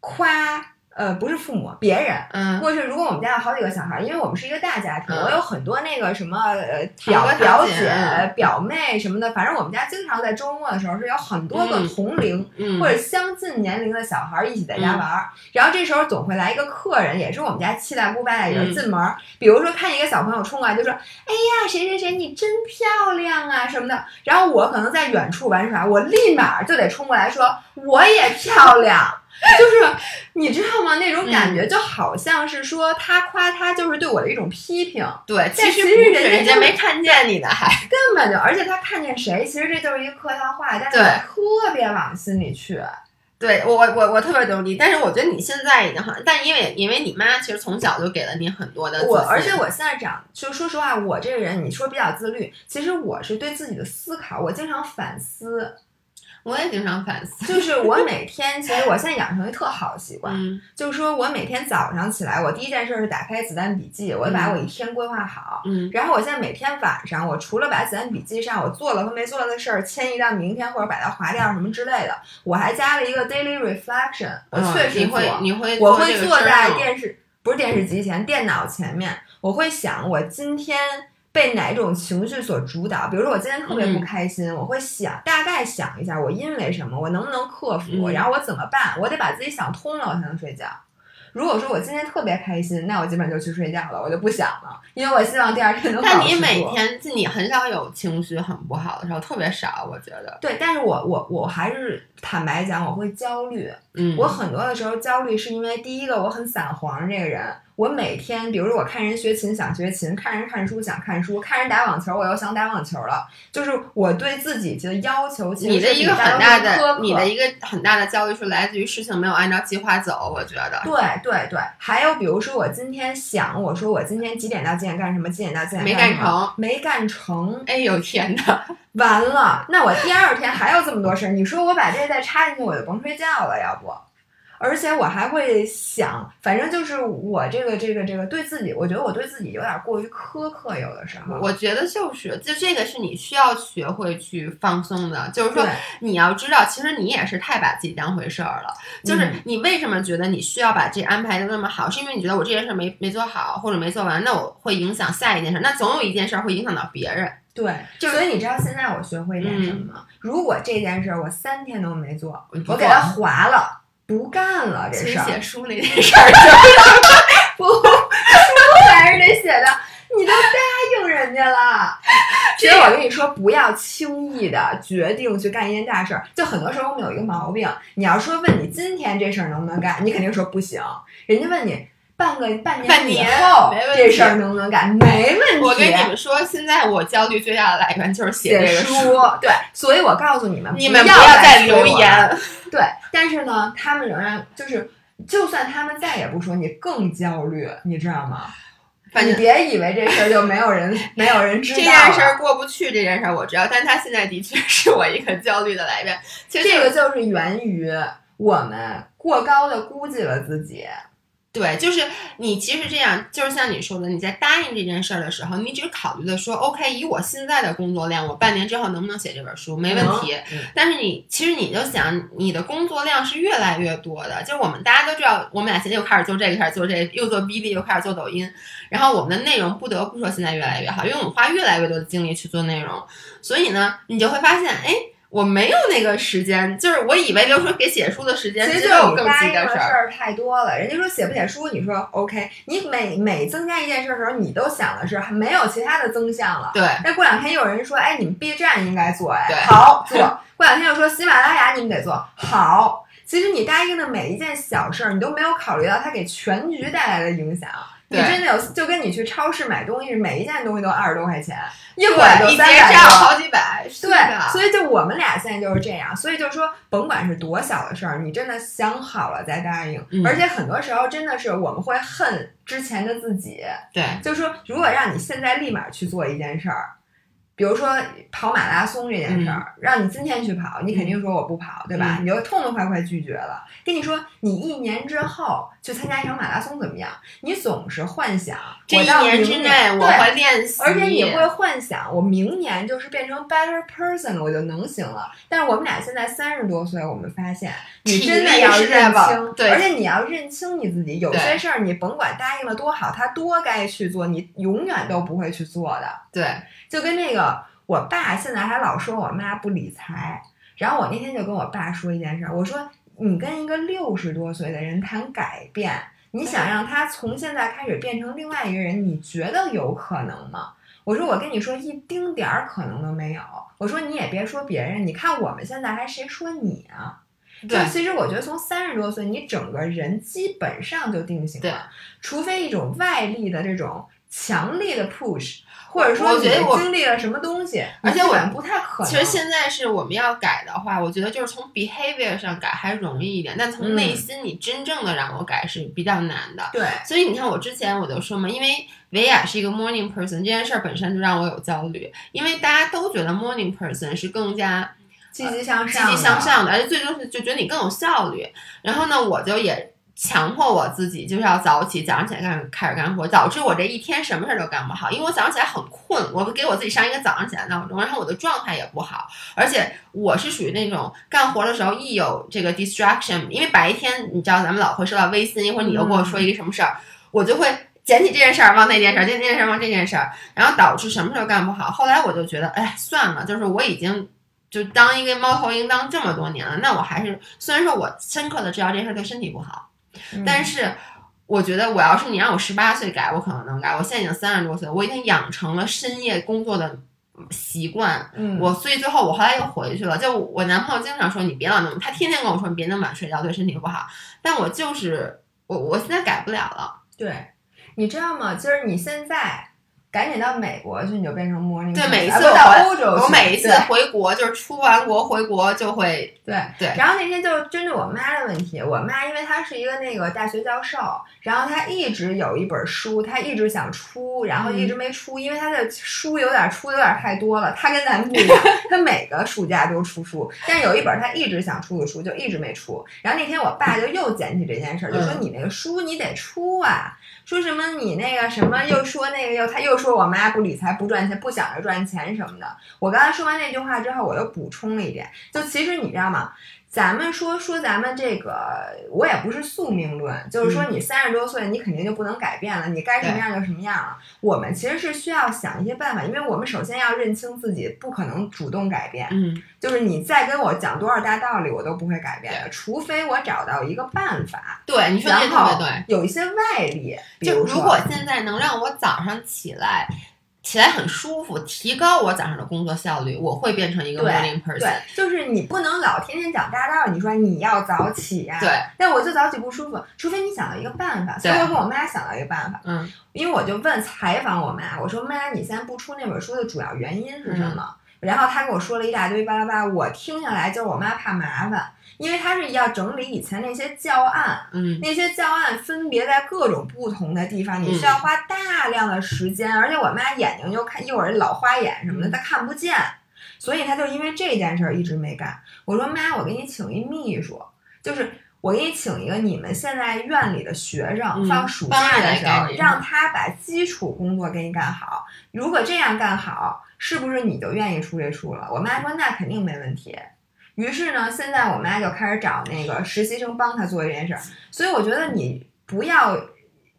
夸。呃，不是父母，别人。嗯，过去如果我们家有好几个小孩，因为我们是一个大家庭，我有很多那个什么呃表表姐、表妹什么的，反正我们家经常在周末的时候是有很多个同龄或者相近年龄的小孩一起在家玩。然后这时候总会来一个客人，也是我们家七大姑八大姨进门，比如说看一个小朋友冲过来就说：“哎呀，谁谁谁，你真漂亮啊什么的。”然后我可能在远处玩耍，我立马就得冲过来说：“我也漂亮。” 就是你知道吗？那种感觉就好像是说他夸他，就是对我的一种批评。对，其实人家没看见你的，还根本就，而且他看见谁，其实这就是一个客套话，但是特别往心里去。对我，我我特别懂你，但是我觉得你现在已经很，但因为因为你妈其实从小就给了你很多的。我而且我现在长，就说实话，我这个人你说比较自律，其实我是对自己的思考，我经常反思。我也经常反思，就是我每天，其实我现在养成一特好的习惯，就是说我每天早上起来，我第一件事是打开子弹笔记，我把我一天规划好，嗯，然后我现在每天晚上，我除了把子弹笔记上我做了和没做了的事儿迁移到明天，或者把它划掉什么之类的，我还加了一个 daily reflection，我确实会，你会，我会坐在电视，不是电视机前，电脑前面，我会想我今天。被哪种情绪所主导？比如说，我今天特别不开心，我会想大概想一下，我因为什么，我能不能克服，然后我怎么办？我得把自己想通了，我才能睡觉。如果说我今天特别开心，那我基本就去睡觉了，我就不想了，因为我希望第二天能。但你每天，你很少有情绪很不好的时候，特别少，我觉得。对，但是我我我还是坦白讲，我会焦虑。嗯。我很多的时候焦虑是因为第一个，我很散黄这个人。我每天，比如说我看人学琴想学琴，看人看书想看书，看人打网球我又想打网球了。就是我对自己的要求，你的一个很大的，你的一个很大的焦虑是来自于事情没有按照计划走。我觉得，对对对。还有比如说我今天想，我说我今天几点到几点干什么，几点到几点没干成，没干成。哎呦天哪！完了，那我第二天还有这么多事儿。你说我把这再插进去，我就甭睡觉了，要不？而且我还会想，反正就是我这个这个这个对自己，我觉得我对自己有点过于苛刻，有的时候。我觉得就是，就这个是你需要学会去放松的，就是说你要知道，其实你也是太把自己当回事儿了。就是你为什么觉得你需要把这安排的那么好，是因为你觉得我这件事没没做好或者没做完，那我会影响下一件事，那总有一件事会影响到别人。对，所以你知道现在我学会点什么吗？如果这件事我三天都没做，我给它划了。不干了，这事儿。写书那件事儿，不，书还是得写的。你都答应人家了。其实我跟你说，不要轻易的决定去干一件大事儿。就很多时候我们有一个毛病，你要说问你今天这事儿能不能干，你肯定说不行。人家问你。半个半年以后，这事儿能不能干？没问题。我跟你们说，现在我焦虑最大的来源就是写这个书。对，所以我告诉你们，你们不要再留言。对，但是呢，他们仍然就是，就算他们再也不说，你更焦虑，你知道吗？你别以为这事儿就没有人 没有人知道。这件事儿过不去，这件事儿我知道，但他现在的确是我一个焦虑的来源。其实这个就是源于我们过高的估计了自己。对，就是你其实这样，就是像你说的，你在答应这件事儿的时候，你只考虑的说，OK，以我现在的工作量，我半年之后能不能写这本书，没问题。但是你其实你就想，你的工作量是越来越多的，就是我们大家都知道，我们俩现在又开始做这个，开始做这，又做 B D，又开始做抖音，然后我们的内容不得不说现在越来越好，因为我们花越来越多的精力去做内容，所以呢，你就会发现，哎。我没有那个时间，就是我以为就是说给写书的时间，其实就是你答应的事儿太多了。人家说写不写书，你说 OK，你每每增加一件事的时候，你都想的是没有其他的增项了。对。那过两天又有人说，哎，你们 B 站应该做，哎，对，好做。过两天又说喜马拉雅你们得做，好。其实你答应的每一件小事儿，你都没有考虑到它给全局带来的影响。你真的有，就跟你去超市买东西，每一件东西都二十多块钱，一会儿就三百多，好几百。对，所以就我们俩现在就是这样。所以就是说，甭管是多小的事儿，你真的想好了再答应。而且很多时候真的是我们会恨之前的自己。对，就是说，如果让你现在立马去做一件事儿。比如说跑马拉松这件事儿，让你今天去跑，你肯定说我不跑，对吧？你就痛痛快快拒绝了。跟你说，你一年之后去参加一场马拉松怎么样？你总是幻想，这一年之内我会练习，而且你会幻想，我明年就是变成 better person，了我就能行了。但是我们俩现在三十多岁，我们发现你真的要认清，对，而且你要认清你自己，有些事儿你甭管答应了多好，他多该去做，你永远都不会去做的。对。就跟那个我爸现在还老说我妈不理财，然后我那天就跟我爸说一件事，我说你跟一个六十多岁的人谈改变，你想让他从现在开始变成另外一个人，你觉得有可能吗？我说我跟你说一丁点儿可能都没有。我说你也别说别人，你看我们现在还谁说你啊？就其实我觉得从三十多岁，你整个人基本上就定型了，除非一种外力的这种强力的 push。或者说，我觉得我经历了什么东西，而且我不太可能。其实现在是我们要改的话，我觉得就是从 behavior 上改还容易一点，但从内心你真正的让我改是比较难的。对，所以你看我之前我就说嘛，因为维亚是一个 morning person，这件事儿本身就让我有焦虑，因为大家都觉得 morning person 是更加积极向上、积极向上的，而且最终是就觉得你更有效率。然后呢，我就也。强迫我自己就是要早起，早上起来干开始干活，导致我这一天什么事儿都干不好。因为我早上起来很困，我给我自己上一个早上起来闹钟，然后我的状态也不好。而且我是属于那种干活的时候一有这个 distraction，因为白天你知道咱们老会收到微信，一会儿你又跟我说一个什么事儿，我就会捡起这件事儿往那件事儿，捡起这件事儿往这件事儿，然后导致什么事儿都干不好。后来我就觉得，哎，算了，就是我已经就当一个猫头鹰当这么多年了，那我还是虽然说我深刻的知道这事儿对身体不好。但是，我觉得我要是你让我十八岁改，我可能能改。我现在已经三十多岁，我已经养成了深夜工作的习惯。嗯，我所以最后我后来又回去了。就我男朋友经常说你别老那么，他天天跟我说你别那么晚睡觉，对身体不好。但我就是我，我现在改不了了。对，你知道吗？就是你现在。赶紧到美国去，你就变成 morning。对，每一次到欧洲，我每一次回国就是出完国回国就会。对对。然后那天就针对我妈的问题，我妈因为她是一个那个大学教授，然后她一直有一本书，她一直想出，然后一直没出，因为她的书有点出的有点太多了。她跟咱们不一样，她每个暑假都出书，但是有一本她一直想出的书就一直没出。然后那天我爸就又捡起这件事儿，就说你那个书你得出啊。说什么你那个什么又说那个又他又说我妈不理财不赚钱不想着赚钱什么的。我刚才说完那句话之后，我又补充了一点，就其实你知道吗？咱们说说咱们这个，我也不是宿命论，就是说你三十多岁，你肯定就不能改变了，你该什么样就什么样了。我们其实是需要想一些办法，因为我们首先要认清自己不可能主动改变，嗯，就是你再跟我讲多少大道理，我都不会改变的，除非我找到一个办法。对，你说的特别对，有一些外力，就如果现在能让我早上起来。起来很舒服，提高我早上的工作效率，我会变成一个 morning person。对，就是你不能老天天讲大道，你说你要早起呀。对。但我就早起不舒服，除非你想到一个办法。所以我跟我妈想到一个办法。嗯。因为我就问采访我妈，我说妈，你现在不出那本书的主要原因是什么？然后她跟我说了一大堆巴拉巴拉，我听下来就是我妈怕麻烦。因为他是要整理以前那些教案，嗯，那些教案分别在各种不同的地方，你需要花大量的时间，而且我妈眼睛又看一会儿老花眼什么的，她看不见，所以她就因为这件事儿一直没干。我说妈，我给你请一秘书，就是我给你请一个你们现在院里的学生，放暑假的时候，让他把基础工作给你干好。如果这样干好，是不是你就愿意出这书了？我妈说那肯定没问题。于是呢，现在我妈就开始找那个实习生帮她做这件事儿。所以我觉得你不要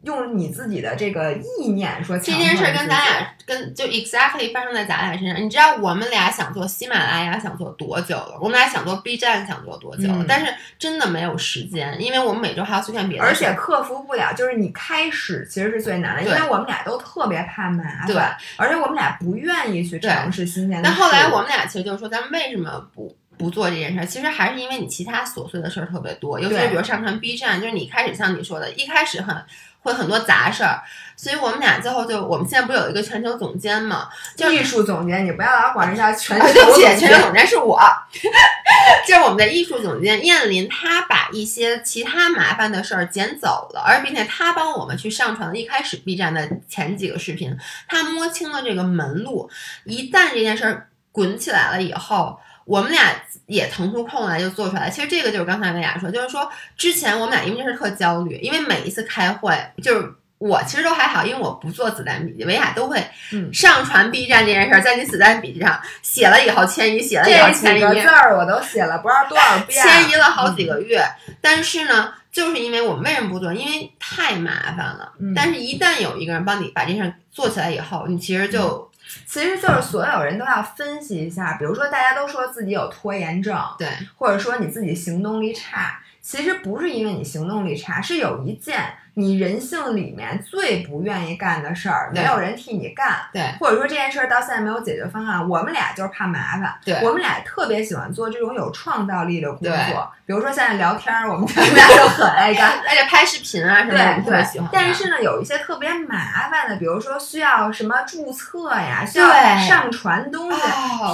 用你自己的这个意念说。这件事跟咱俩跟就 exactly 发生在咱俩身上。你知道我们俩想做喜马拉雅想做多久了？我们俩想做 B 站想做多久了？但是真的没有时间，因为我们每周还要去看别的。而且克服不了，就是你开始其实是最难的，因为我们俩都特别怕麻烦。对，而且我们俩不愿意去尝试新鲜的。但后来我们俩其实就是说，咱们为什么不？不做这件事儿，其实还是因为你其他琐碎的事儿特别多，尤其是比如上传 B 站，就是你开始像你说的，一开始很会很多杂事儿，所以我们俩最后就我们现在不是有一个全球总监嘛，艺术总监，你不要老管人家全球总监，全球总监是我，就是我们的艺术总监燕林，他把一些其他麻烦的事儿捡走了，而并且他帮我们去上传了一开始 B 站的前几个视频，他摸清了这个门路，一旦这件事儿滚起来了以后。我们俩也腾出空来就做出来。其实这个就是刚才维雅说，就是说之前我们俩因为这事特焦虑，因为每一次开会，就是我其实都还好，因为我不做子弹笔记，维雅都会上传 B 站这件事儿，在你子弹笔记上写了以后迁移，写了以后迁移。这几个字儿我都写了不知道多少遍，迁移了好几个月。但是呢，就是因为我们为什么不做？因为太麻烦了。但是一旦有一个人帮你把这事儿做起来以后，你其实就。其实就是所有人都要分析一下，比如说大家都说自己有拖延症，对，或者说你自己行动力差，其实不是因为你行动力差，是有一件。你人性里面最不愿意干的事儿，没有人替你干，对，或者说这件事儿到现在没有解决方案，我们俩就是怕麻烦，对，我们俩特别喜欢做这种有创造力的工作，比如说现在聊天儿，我们 俩就很爱干，而且拍视频啊什么的，对喜欢。但是呢，有一些特别麻烦的，比如说需要什么注册呀，需要上传东西，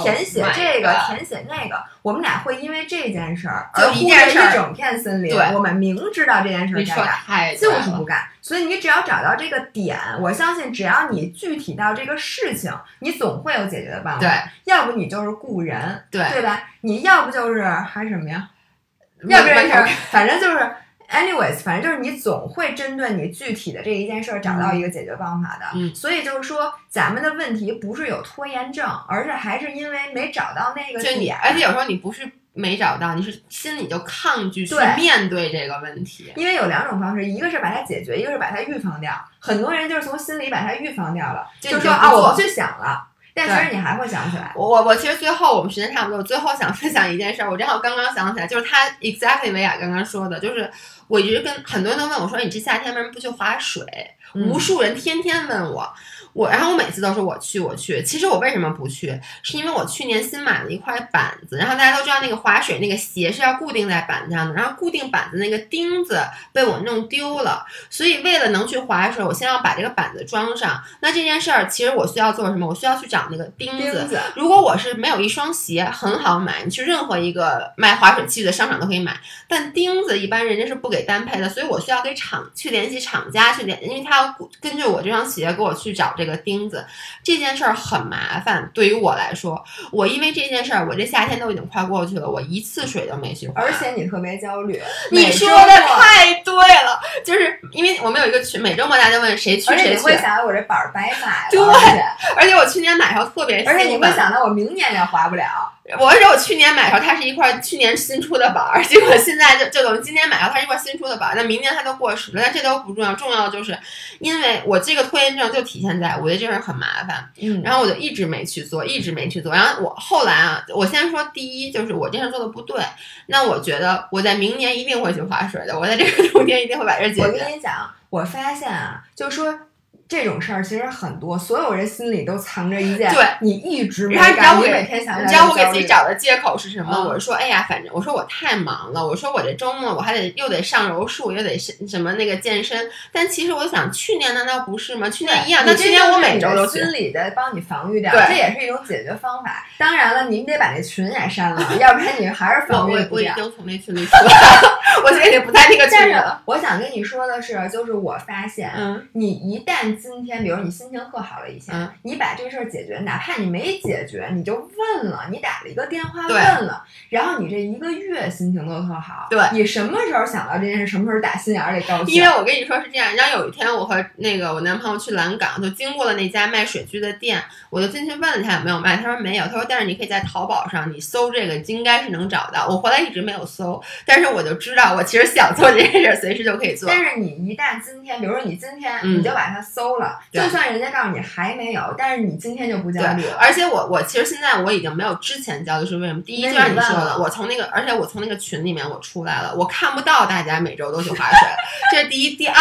填写这个，填写那个，我们俩会因为这件事儿而忽略一整片森林。我们明知道这件事儿该干，就是不干。所以你只要找到这个点，我相信只要你具体到这个事情，你总会有解决的办法。对，要不你就是雇人，对对吧？你要不就是还什么呀？要不然是反正就是，anyways，反正就是你总会针对你具体的这一件事儿找到一个解决方法的。嗯，所以就是说，咱们的问题不是有拖延症，而是还是因为没找到那个点。而且有时候你不是。没找到，你是心里就抗拒去面对这个问题，因为有两种方式，一个是把它解决，一个是把它预防掉。很多人就是从心里把它预防掉了，就说啊，我不去想了。但其实你还会想起来。我我我其实最后我们时间差不多，我最后想分享一件事儿，我正好刚刚想起来，就是他 exactly 维亚刚刚说的，就是我一直跟很多人都问我说，你这夏天为什么不去划水？无数人天天问我。我然后我每次都是我去我去，其实我为什么不去？是因为我去年新买了一块板子，然后大家都知道那个滑水那个鞋是要固定在板子上的，然后固定板子那个钉子被我弄丢了，所以为了能去滑水，我先要把这个板子装上。那这件事儿其实我需要做什么？我需要去找那个钉子。如果我是没有一双鞋，很好买，你去任何一个卖滑水器的商场都可以买。但钉子一般人家是不给单配的，所以我需要给厂去联系厂家去联，因为他要根据我这双鞋给我去找。这个钉子这件事儿很麻烦，对于我来说，我因为这件事儿，我这夏天都已经快过去了，我一次水都没去。而且你特别焦虑，你说的太对了，就是因为我们有一个群，每周末大家问谁去谁去，会想到我这板儿白买了，对，而且我去年买时候特别，而且你会想到我明年也滑不了。我而且我去年买的时候，它是一块去年新出的板儿，结果现在就就等于今年买到它是一块新出的板儿，那明年它都过时了。但这都不重要，重要的就是因为我这个拖延症就体现在我觉得这事儿很麻烦，嗯，然后我就一直没去做，一直没去做。然后我后来啊，我先说第一就是我这事儿做的不对，那我觉得我在明年一定会去划水的，我在这个冬天一定会把这解决。我跟你讲，我发现啊，就是说。这种事儿其实很多，所有人心里都藏着一件，对你一直没干，你每天想，你知道我给自己找的借口是什么？我是说，哎呀，反正我说我太忙了，我说我这周末我还得又得上柔术，又得什么那个健身。但其实我想，去年难道不是吗？去年一样，那去年我每周都心里的帮你防御掉，这也是一种解决方法。当然了，您得把那群也删了，要不然你还是防御不了。我已经从那群里出来了，我现在也不在那个群里了。我想跟你说的是，就是我发现，你一旦今天，比如你心情特好了一下，你把这个事儿解决，哪怕你没解决，你就问了，你打了一个电话问了，然后你这一个月心情都特好。对，你什么时候想到这件事，什么时候打心眼里高兴？因为我跟你说是这样，然后有一天我和那个我男朋友去蓝港，就经过了那家卖水具的店，我就进去问了他有没有卖，他说没有，他说但是你可以在淘宝上你搜这个应该是能找到。我回来一直没有搜，但是我就知道我其实想做这件事，随时就可以做。但是你一旦今天，比如说你今天你就把它搜了，就算。人家告诉你还没有，但是你今天就不焦虑了。而且我我其实现在我已经没有之前焦虑是为什么？第一就像你说的，我从那个，而且我从那个群里面我出来了，我看不到大家每周都去划水，这是第一。第二，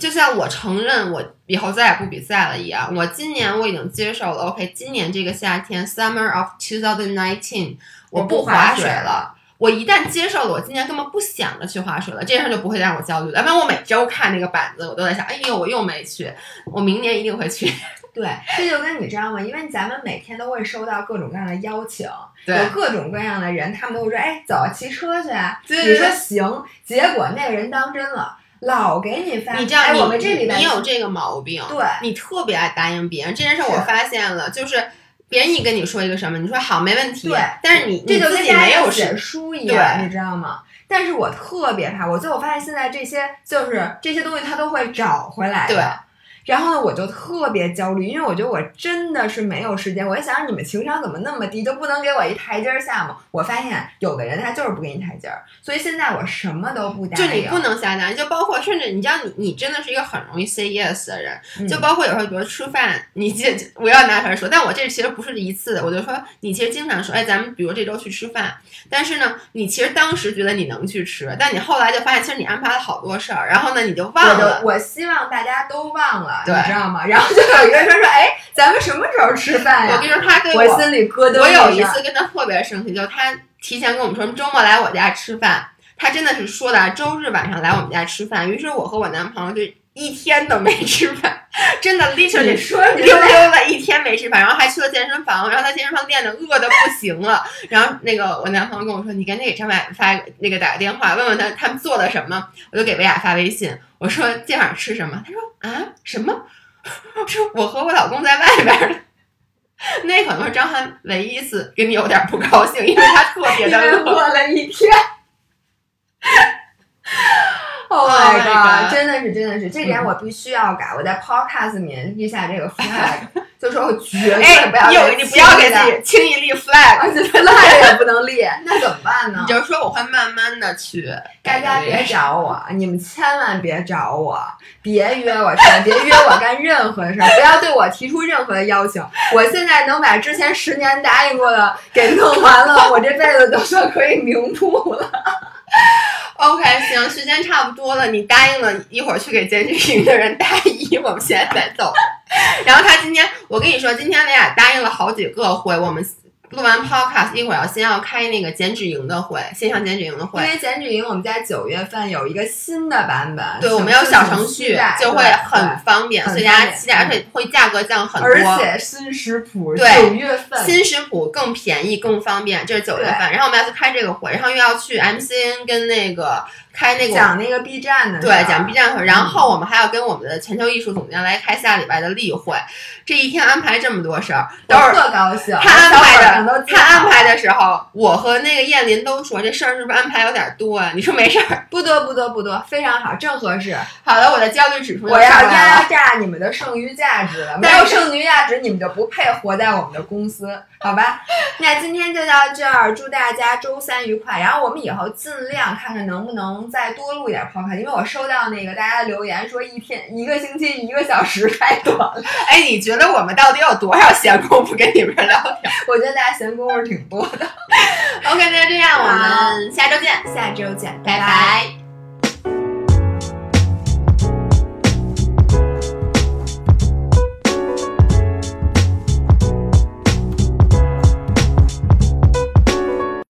就像我承认我以后再也不比赛了一样，我今年我已经接受了。OK，今年这个夏天，Summer of 2019，我不划水了。我一旦接受了，我今年根本不想着去划水了，这件事就不会让我焦虑了。要不然我每周看那个板子，我都在想，哎呦，我又没去，我明年一定会去。对，这就跟你知道吗？因为咱们每天都会收到各种各样的邀请，有各种各样的人，他们都会说，哎，走，骑车去啊。你说行，结果那个人当真了，老给你发。你知道，我们这里边你有这个毛病，对，你特别爱答应别人。这件事我发现了，就是。别人一跟你说一个什么，你说好没问题，对，但是你这就跟没有写书一样，你知道吗？但是我特别怕，我最后发现现在这些就是这些东西，他都会找回来的。然后呢，我就特别焦虑，因为我觉得我真的是没有时间。我一想，你们情商怎么那么低，就不能给我一台阶下吗？我发现有的人他就是不给你台阶儿，所以现在我什么都不答应。就你不能瞎答应，就包括甚至你知道，你你真的是一个很容易 say yes 的人。就包括有时候，比如吃饭，你记我要拿出来说，但我这其实不是一次，我就说你其实经常说，哎，咱们比如这周去吃饭，但是呢，你其实当时觉得你能去吃，但你后来就发现其实你安排了好多事儿，然后呢你就忘了。我希望大家都忘了。你知道吗？然后就有一个人说说，哎，咱们什么时候吃饭呀？我跟你说，他跟我心里咯噔。我有一次跟他特别生气，就他提前跟我们说周末来我家吃饭，他真的是说的周日晚上来我们家吃饭。于是我和我男朋友就一天都没吃饭，真的 literally 溜溜了一天没吃饭，然后还去了健身房，然后在健身房练的饿的不行了。然后那个我男朋友跟我说，你赶紧给张伟发那个打个电话，问问他他们做了什么。我就给维亚发微信，我说今晚上吃什么？他说啊什么？说我和我老公在外边呢，那可能是张翰唯一一次跟你有点不高兴，因为他特别的饿了一天。Oh my god！啊，真的是，真的是，这点我必须要改。我在 Podcast 里面立下这个 flag，就说我绝对不要有你不要给自己轻易立 flag，flag 也不能立，那怎么办呢？你就说我会慢慢的去。大家别找我，你们千万别找我，别约我去，别约我干任何事儿，不要对我提出任何的要求。我现在能把之前十年答应过的给弄完了，我这辈子都算可以瞑目了。OK，行，时间差不多了，你答应了一会儿去给检举营的人答疑，我们现在再走。然后他今天，我跟你说，今天咱俩答应了好几个回，我们。录完 Podcast，一会儿要先要开那个减脂营的会，线上减脂营的会。因为减脂营我们在九月份有一个新的版本，对，我们有小程序，就会很方便，所以大家期待，而且会价格降很多。而且新食谱对九月份新食谱更便宜更方便，这是九月份。然后我们要去开这个会，然后又要去 MCN 跟那个。开那个讲那个 B 站的，对，讲 B 站的。然后我们还要跟我们的全球艺术总监来开下礼拜的例会。这一天安排这么多事儿，都是特高兴。他安排的，他安排的时候，我和那个燕林都说这事儿是不是安排有点多啊？你说没事儿，不多不多不多，非常好，正合适。好的，我的焦虑指数我要压榨你们的剩余价值了，没有剩余价值，你们就不配活在我们的公司，好吧？那今天就到这儿，祝大家周三愉快。然后我们以后尽量看看能不能再多录一点。podcast，因为我收到那个大家的留言说一天一个星期一个小时太短了。哎，你觉得我们到底有多少闲工夫跟你们聊天？我觉得大家闲工夫挺多的。OK，那就这样，我们下周见，下周见，拜拜。